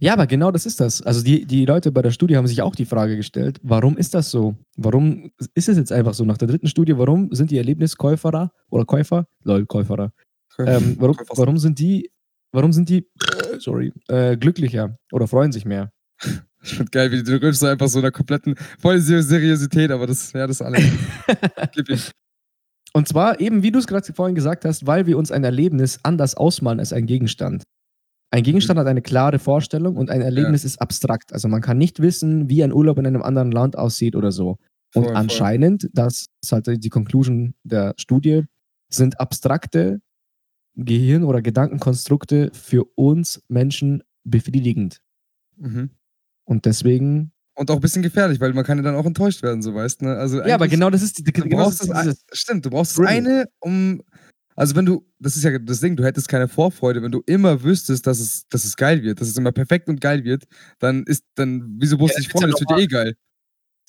Ja, aber genau das ist das. Also die, die Leute bei der Studie haben sich auch die Frage gestellt, warum ist das so? Warum ist es jetzt einfach so nach der dritten Studie, warum sind die Erlebniskäuferer oder Käufer, lol, Käuferer, ähm, *laughs* warum, warum sind die, warum sind die, sorry, äh, glücklicher oder freuen sich mehr? *laughs* Ich finde geil, wie du rülpst so einfach so einer kompletten, voll Seriosität, aber das, ja, das ist alles. *laughs* Und zwar eben, wie du es gerade vorhin gesagt hast, weil wir uns ein Erlebnis anders ausmalen als ein Gegenstand. Ein Gegenstand hat eine klare Vorstellung und ein Erlebnis ist abstrakt. Also man kann nicht wissen, wie ein Urlaub in einem anderen Land aussieht oder so. Und Voll, voll. anscheinend, das ist halt die Conclusion der Studie, sind abstrakte Gehirn- oder Gedankenkonstrukte für uns Menschen befriedigend. Mhm. Und deswegen. Und auch ein bisschen gefährlich, weil man kann ja dann auch enttäuscht werden, so weißt ne? Also Ja, aber genau das ist, die- Du genau das brauchst ist das, dieses, ein- stimmt, du brauchst das eine, um. Also wenn du, das ist ja das Ding, du hättest keine Vorfreude, wenn du immer wüsstest, dass es, dass es geil wird, dass es immer perfekt und geil wird, dann ist, dann, wieso musst Ja, du dich das ist ja freuen, es wird ja eh geil.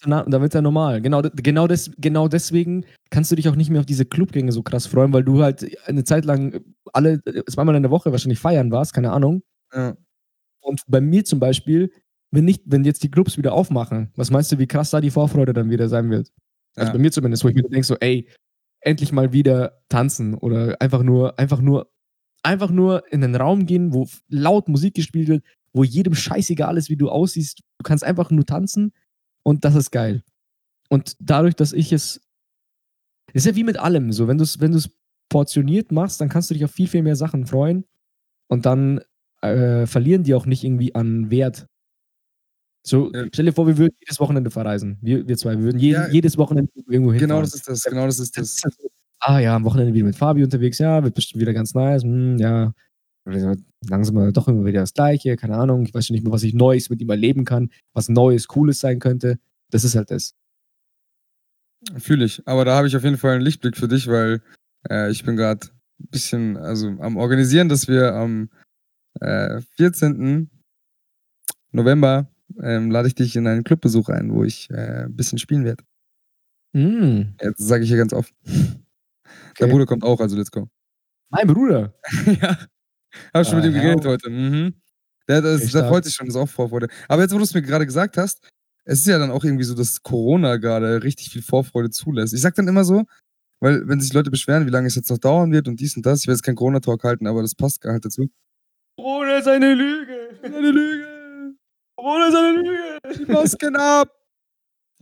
Na, da wird ja normal. Genau, genau, des, genau deswegen kannst du dich auch nicht mehr auf diese Clubgänge so krass freuen, weil du halt eine Zeit lang alle, äh, zweimal in der Woche wahrscheinlich feiern warst, keine Ahnung. Ja. Und bei mir zum Beispiel, wenn nicht, wenn jetzt die Clubs wieder aufmachen, was meinst du, wie krass da die Vorfreude dann wieder sein wird? Also Ja. bei mir zumindest, wo ich mir denke so, ey, endlich mal wieder tanzen oder einfach nur, einfach nur, einfach nur in den Raum gehen, wo laut Musik gespielt wird, wo jedem scheißegal ist, wie du aussiehst. Du kannst einfach nur tanzen und das ist geil. Und dadurch, dass ich es, ist ja wie mit allem so, wenn du es, wenn du es portioniert machst, dann kannst du dich auf viel, viel mehr Sachen freuen und dann äh, verlieren die auch nicht irgendwie an Wert. So, Ja. stell dir vor, wir würden jedes Wochenende verreisen. Wir, wir zwei, wir würden je, Ja. jedes Wochenende irgendwo hinfahren. Genau das ist das, genau das ist Das ah ja, am Wochenende wieder mit Fabi unterwegs, ja, wird bestimmt wieder ganz nice, hm, ja. Langsam mal doch immer wieder das Gleiche, keine Ahnung, ich weiß schon nicht mehr, was ich Neues mit ihm erleben kann, was Neues, Cooles sein könnte. Das ist halt das. Fühle ich. Aber da habe ich auf jeden Fall einen Lichtblick für dich, weil äh, ich bin gerade ein bisschen also am Organisieren, dass wir am äh, 14. November ähm, lade ich dich in einen Clubbesuch ein, wo ich äh, ein bisschen spielen werde. Hm, Jetzt sage ich hier ganz offen. Der Okay. Bruder kommt auch, also let's go. mein Bruder. *laughs* ja. Hab schon Ah, mit ihm geredet heute. Mhm. Der, das, der freut sich schon, das ist auch Vorfreude. Aber jetzt, wo du es mir gerade gesagt hast, es ist ja dann auch irgendwie so, dass Corona gerade richtig viel Vorfreude zulässt. Ich sag dann immer so, weil wenn sich Leute beschweren, wie lange es jetzt noch dauern wird und dies und das, ich will jetzt keinen Corona-Talk halten, aber das passt halt dazu. Corona ist eine Lüge. Eine Lüge! Corona ist eine Lüge. Die Masken ab!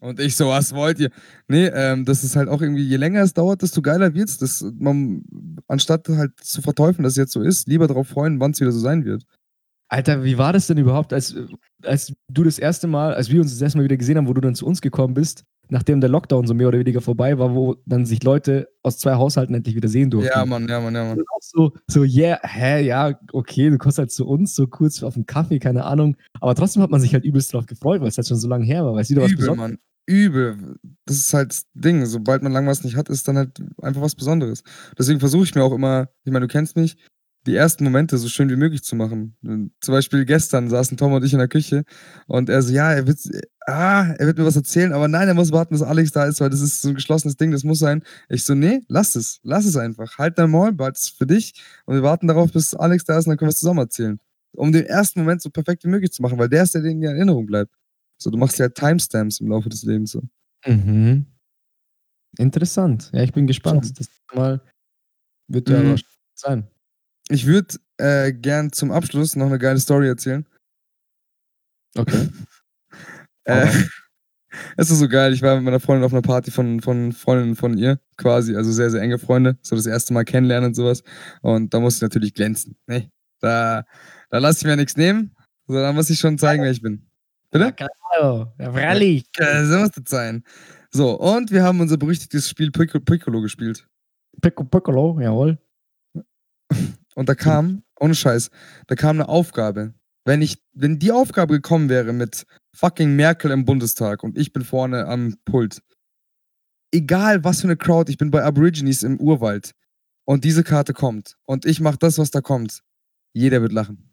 Und ich so, was wollt ihr? Nee, ähm, das ist halt auch irgendwie, je länger es dauert, desto geiler wird's. Das, man, anstatt halt zu verteufeln, dass es jetzt so ist, lieber darauf freuen, wann es wieder so sein wird. Alter, wie war das denn überhaupt, als, als du das erste Mal, als wir uns das erste Mal wieder gesehen haben, wo du dann zu uns gekommen bist, nachdem der Lockdown so mehr oder weniger vorbei war, wo dann sich Leute aus zwei Haushalten endlich wieder sehen durften. Ja, Mann, ja, Mann, ja, Mann. Und auch so, so, yeah, hä, ja, okay, du kommst halt zu uns, so kurz auf einen Kaffee, keine Ahnung. Aber trotzdem hat man sich halt übelst drauf gefreut, weil es halt schon so lange her war, weil es wieder was Übel, Besonderes Mann. Übel. Das ist halt das Ding. Sobald man lang was nicht hat, ist dann halt einfach was Besonderes. Deswegen versuche ich mir auch immer, ich meine, du kennst mich, die ersten Momente so schön wie möglich zu machen. Zum Beispiel gestern saßen Tom und ich in der Küche und er so, ja, er wird, ah, er wird mir was erzählen, aber nein, er muss warten, bis Alex da ist, weil das ist so ein geschlossenes Ding, das muss sein. Ich so, nee, lass es, lass es einfach. Halt dein Maul, bald ist für dich und wir warten darauf, bis Alex da ist und dann können wir es zusammen erzählen. Um den ersten Moment so perfekt wie möglich zu machen, weil der ist der, der in Erinnerung bleibt. So, du machst ja halt Timestamps im Laufe des Lebens so. Mhm. Interessant. Ja, ich bin gespannt. Das Mal wird ja Mhm. sein. Ich würde äh, gern zum Abschluss noch eine geile Story erzählen. Okay. *laughs* Äh, *laughs* es ist so geil. Ich war mit meiner Freundin auf einer Party von, von Freundinnen von ihr, quasi, also sehr, sehr enge Freunde. So das erste Mal kennenlernen und sowas. Und da muss ich natürlich glänzen. Ne? Da, da lasse ich mir nichts nehmen. So, da muss ich schon zeigen, wer ich bin. Bitte? Hallo, ja, freilich. Äh, so muss das sein. So, und wir haben unser berüchtigtes Spiel Piccolo, Piccolo gespielt. Piccolo, Piccolo, jawohl. *laughs* Und da kam, ohne Scheiß, da kam eine Aufgabe. Wenn ich, wenn die Aufgabe gekommen wäre mit fucking Merkel im Bundestag und ich bin vorne am Pult, egal was für eine Crowd, ich bin bei Aborigines im Urwald und diese Karte kommt und ich mach das, was da kommt, jeder wird lachen.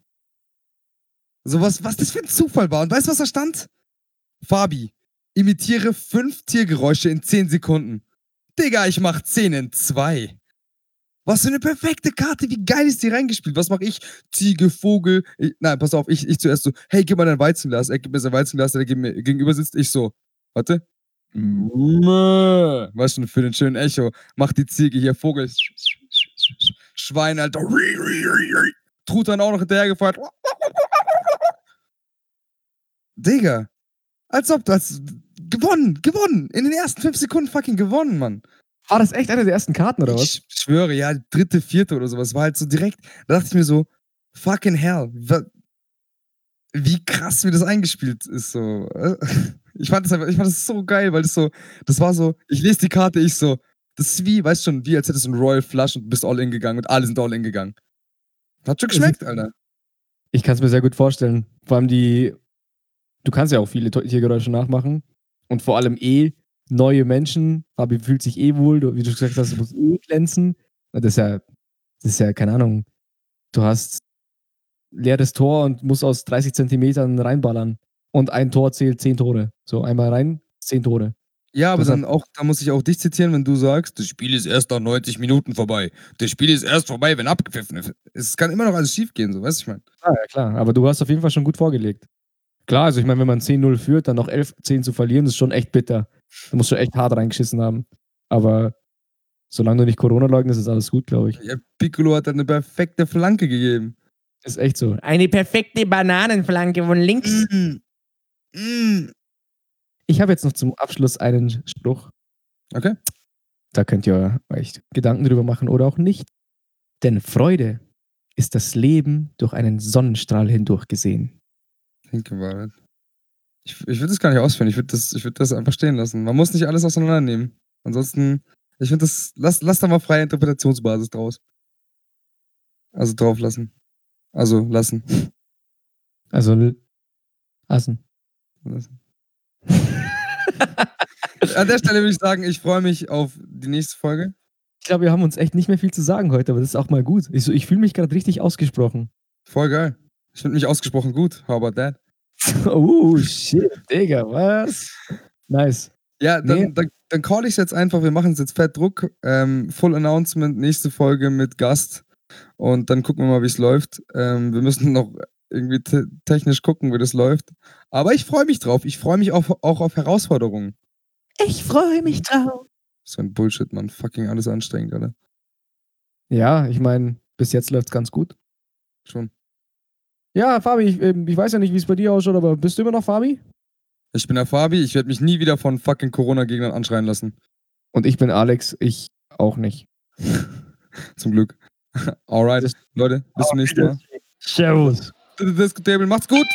So was, was das für ein Zufall war. Und weißt du, was da stand? Fabi, imitiere fünf Tiergeräusche in zehn Sekunden. Digga, ich mach zehn in zwei. Was für eine perfekte Karte, wie geil ist die reingespielt? Was mache ich? Ziege, Vogel. Ich, nein, pass auf, ich, ich zuerst so, hey, gib mal dein Weizenglas. Er gibt mir sein Weizenglas, der mir gegenüber sitzt. Ich so, warte. Weißt du, für den schönen Echo. Mach die Ziege hier, Vogel. Schwein, Alter. Dann auch noch hinterhergefeuert. Digga. Als ob das. Gewonnen, gewonnen. In den ersten fünf Sekunden fucking gewonnen, Mann. War das echt eine der ersten Karten, oder was? Ich schwöre, ja, dritte, vierte oder sowas. War halt so direkt. Da dachte ich mir so, fucking hell. Wie krass, wie das eingespielt ist. So. *laughs* Ich fand das einfach, ich fand das so geil, weil das so, das war so, ich lese die Karte, ich so, das ist wie, weißt schon, wie als hättest du einen Royal Flush und bist all in gegangen und alle sind all in gegangen. Hat schon ist- geschmeckt, Alter. Ich kann es mir sehr gut vorstellen. Vor allem die. Du kannst ja auch viele Tiergeräusche nachmachen. Und vor allem eh neue Menschen. Fabi fühlt sich eh wohl. Du, wie du gesagt hast, du musst eh glänzen. Das ist ja, das ist ja, keine Ahnung. Du hast leeres Tor und musst aus 30 Zentimetern reinballern. Und ein Tor zählt 10 Tore. So einmal rein, 10 Tore. Ja, aber Das dann auch, da muss ich auch dich zitieren, wenn du sagst, das Spiel ist erst nach 90 Minuten vorbei. Das Spiel ist erst vorbei, wenn abgepfiffen ist. Es kann immer noch alles schief gehen, so, weißt du, ich meine. Ah, ja, klar. Aber du hast auf jeden Fall schon gut vorgelegt. Klar, also ich meine, wenn man 10-0 führt, dann noch 11-10 zu verlieren, ist schon echt bitter. Du musst schon echt hart reingeschissen haben. Aber solange du nicht Corona leugnest, ist alles gut, glaube ich. Ja, Piccolo hat eine perfekte Flanke gegeben. Ist echt so. Eine perfekte Bananenflanke von links. Mm. Mm. Ich habe jetzt noch zum Abschluss einen Spruch. Okay. Da könnt ihr euch Gedanken drüber machen oder auch nicht. Denn Freude ist das Leben durch einen Sonnenstrahl hindurch gesehen. Think about it. Ich, ich würde das gar nicht ausführen. Ich würde das, ich würd das einfach stehen lassen. Man muss nicht alles auseinandernehmen. Ansonsten, ich finde das, lass, lass da mal freie Interpretationsbasis draus. Also drauf lassen. Also lassen. *laughs* Also, l- Assen. lassen. An der Stelle würde ich sagen, ich freue mich auf die nächste Folge. Ich glaube, wir haben uns echt nicht mehr viel zu sagen heute, aber das ist auch mal gut. Ich, so, ich fühle mich gerade richtig ausgesprochen. Voll geil. Ich finde mich ausgesprochen gut. How about that? *laughs* oh, shit, Digga, was? Nice. Ja, dann, Nee. dann, dann call ich es jetzt einfach. Wir machen es jetzt fett Druck. Ähm, Full Announcement, nächste Folge mit Gast. Und dann gucken wir mal, wie es läuft. Ähm, wir müssen noch irgendwie te technisch gucken, wie das läuft. Aber ich freue mich drauf. Ich freue mich auf, auch auf Herausforderungen. Ich freue mich drauf. So ein Bullshit, Mann. Fucking alles anstrengend, Alter. Ja, ich meine, bis jetzt läuft es ganz gut. Schon. Ja, Fabi, ich, ähm, ich weiß ja nicht, wie es bei dir ausschaut, aber bist du immer noch Fabi? Ich bin der Fabi. Ich werde mich nie wieder von fucking Corona-Gegnern anschreien lassen. Und ich bin Alex, ich auch nicht. *laughs* Zum Glück. *laughs* Alright, Leute, bis zum nächsten Mal. Servus. Diskutable. Macht's gut.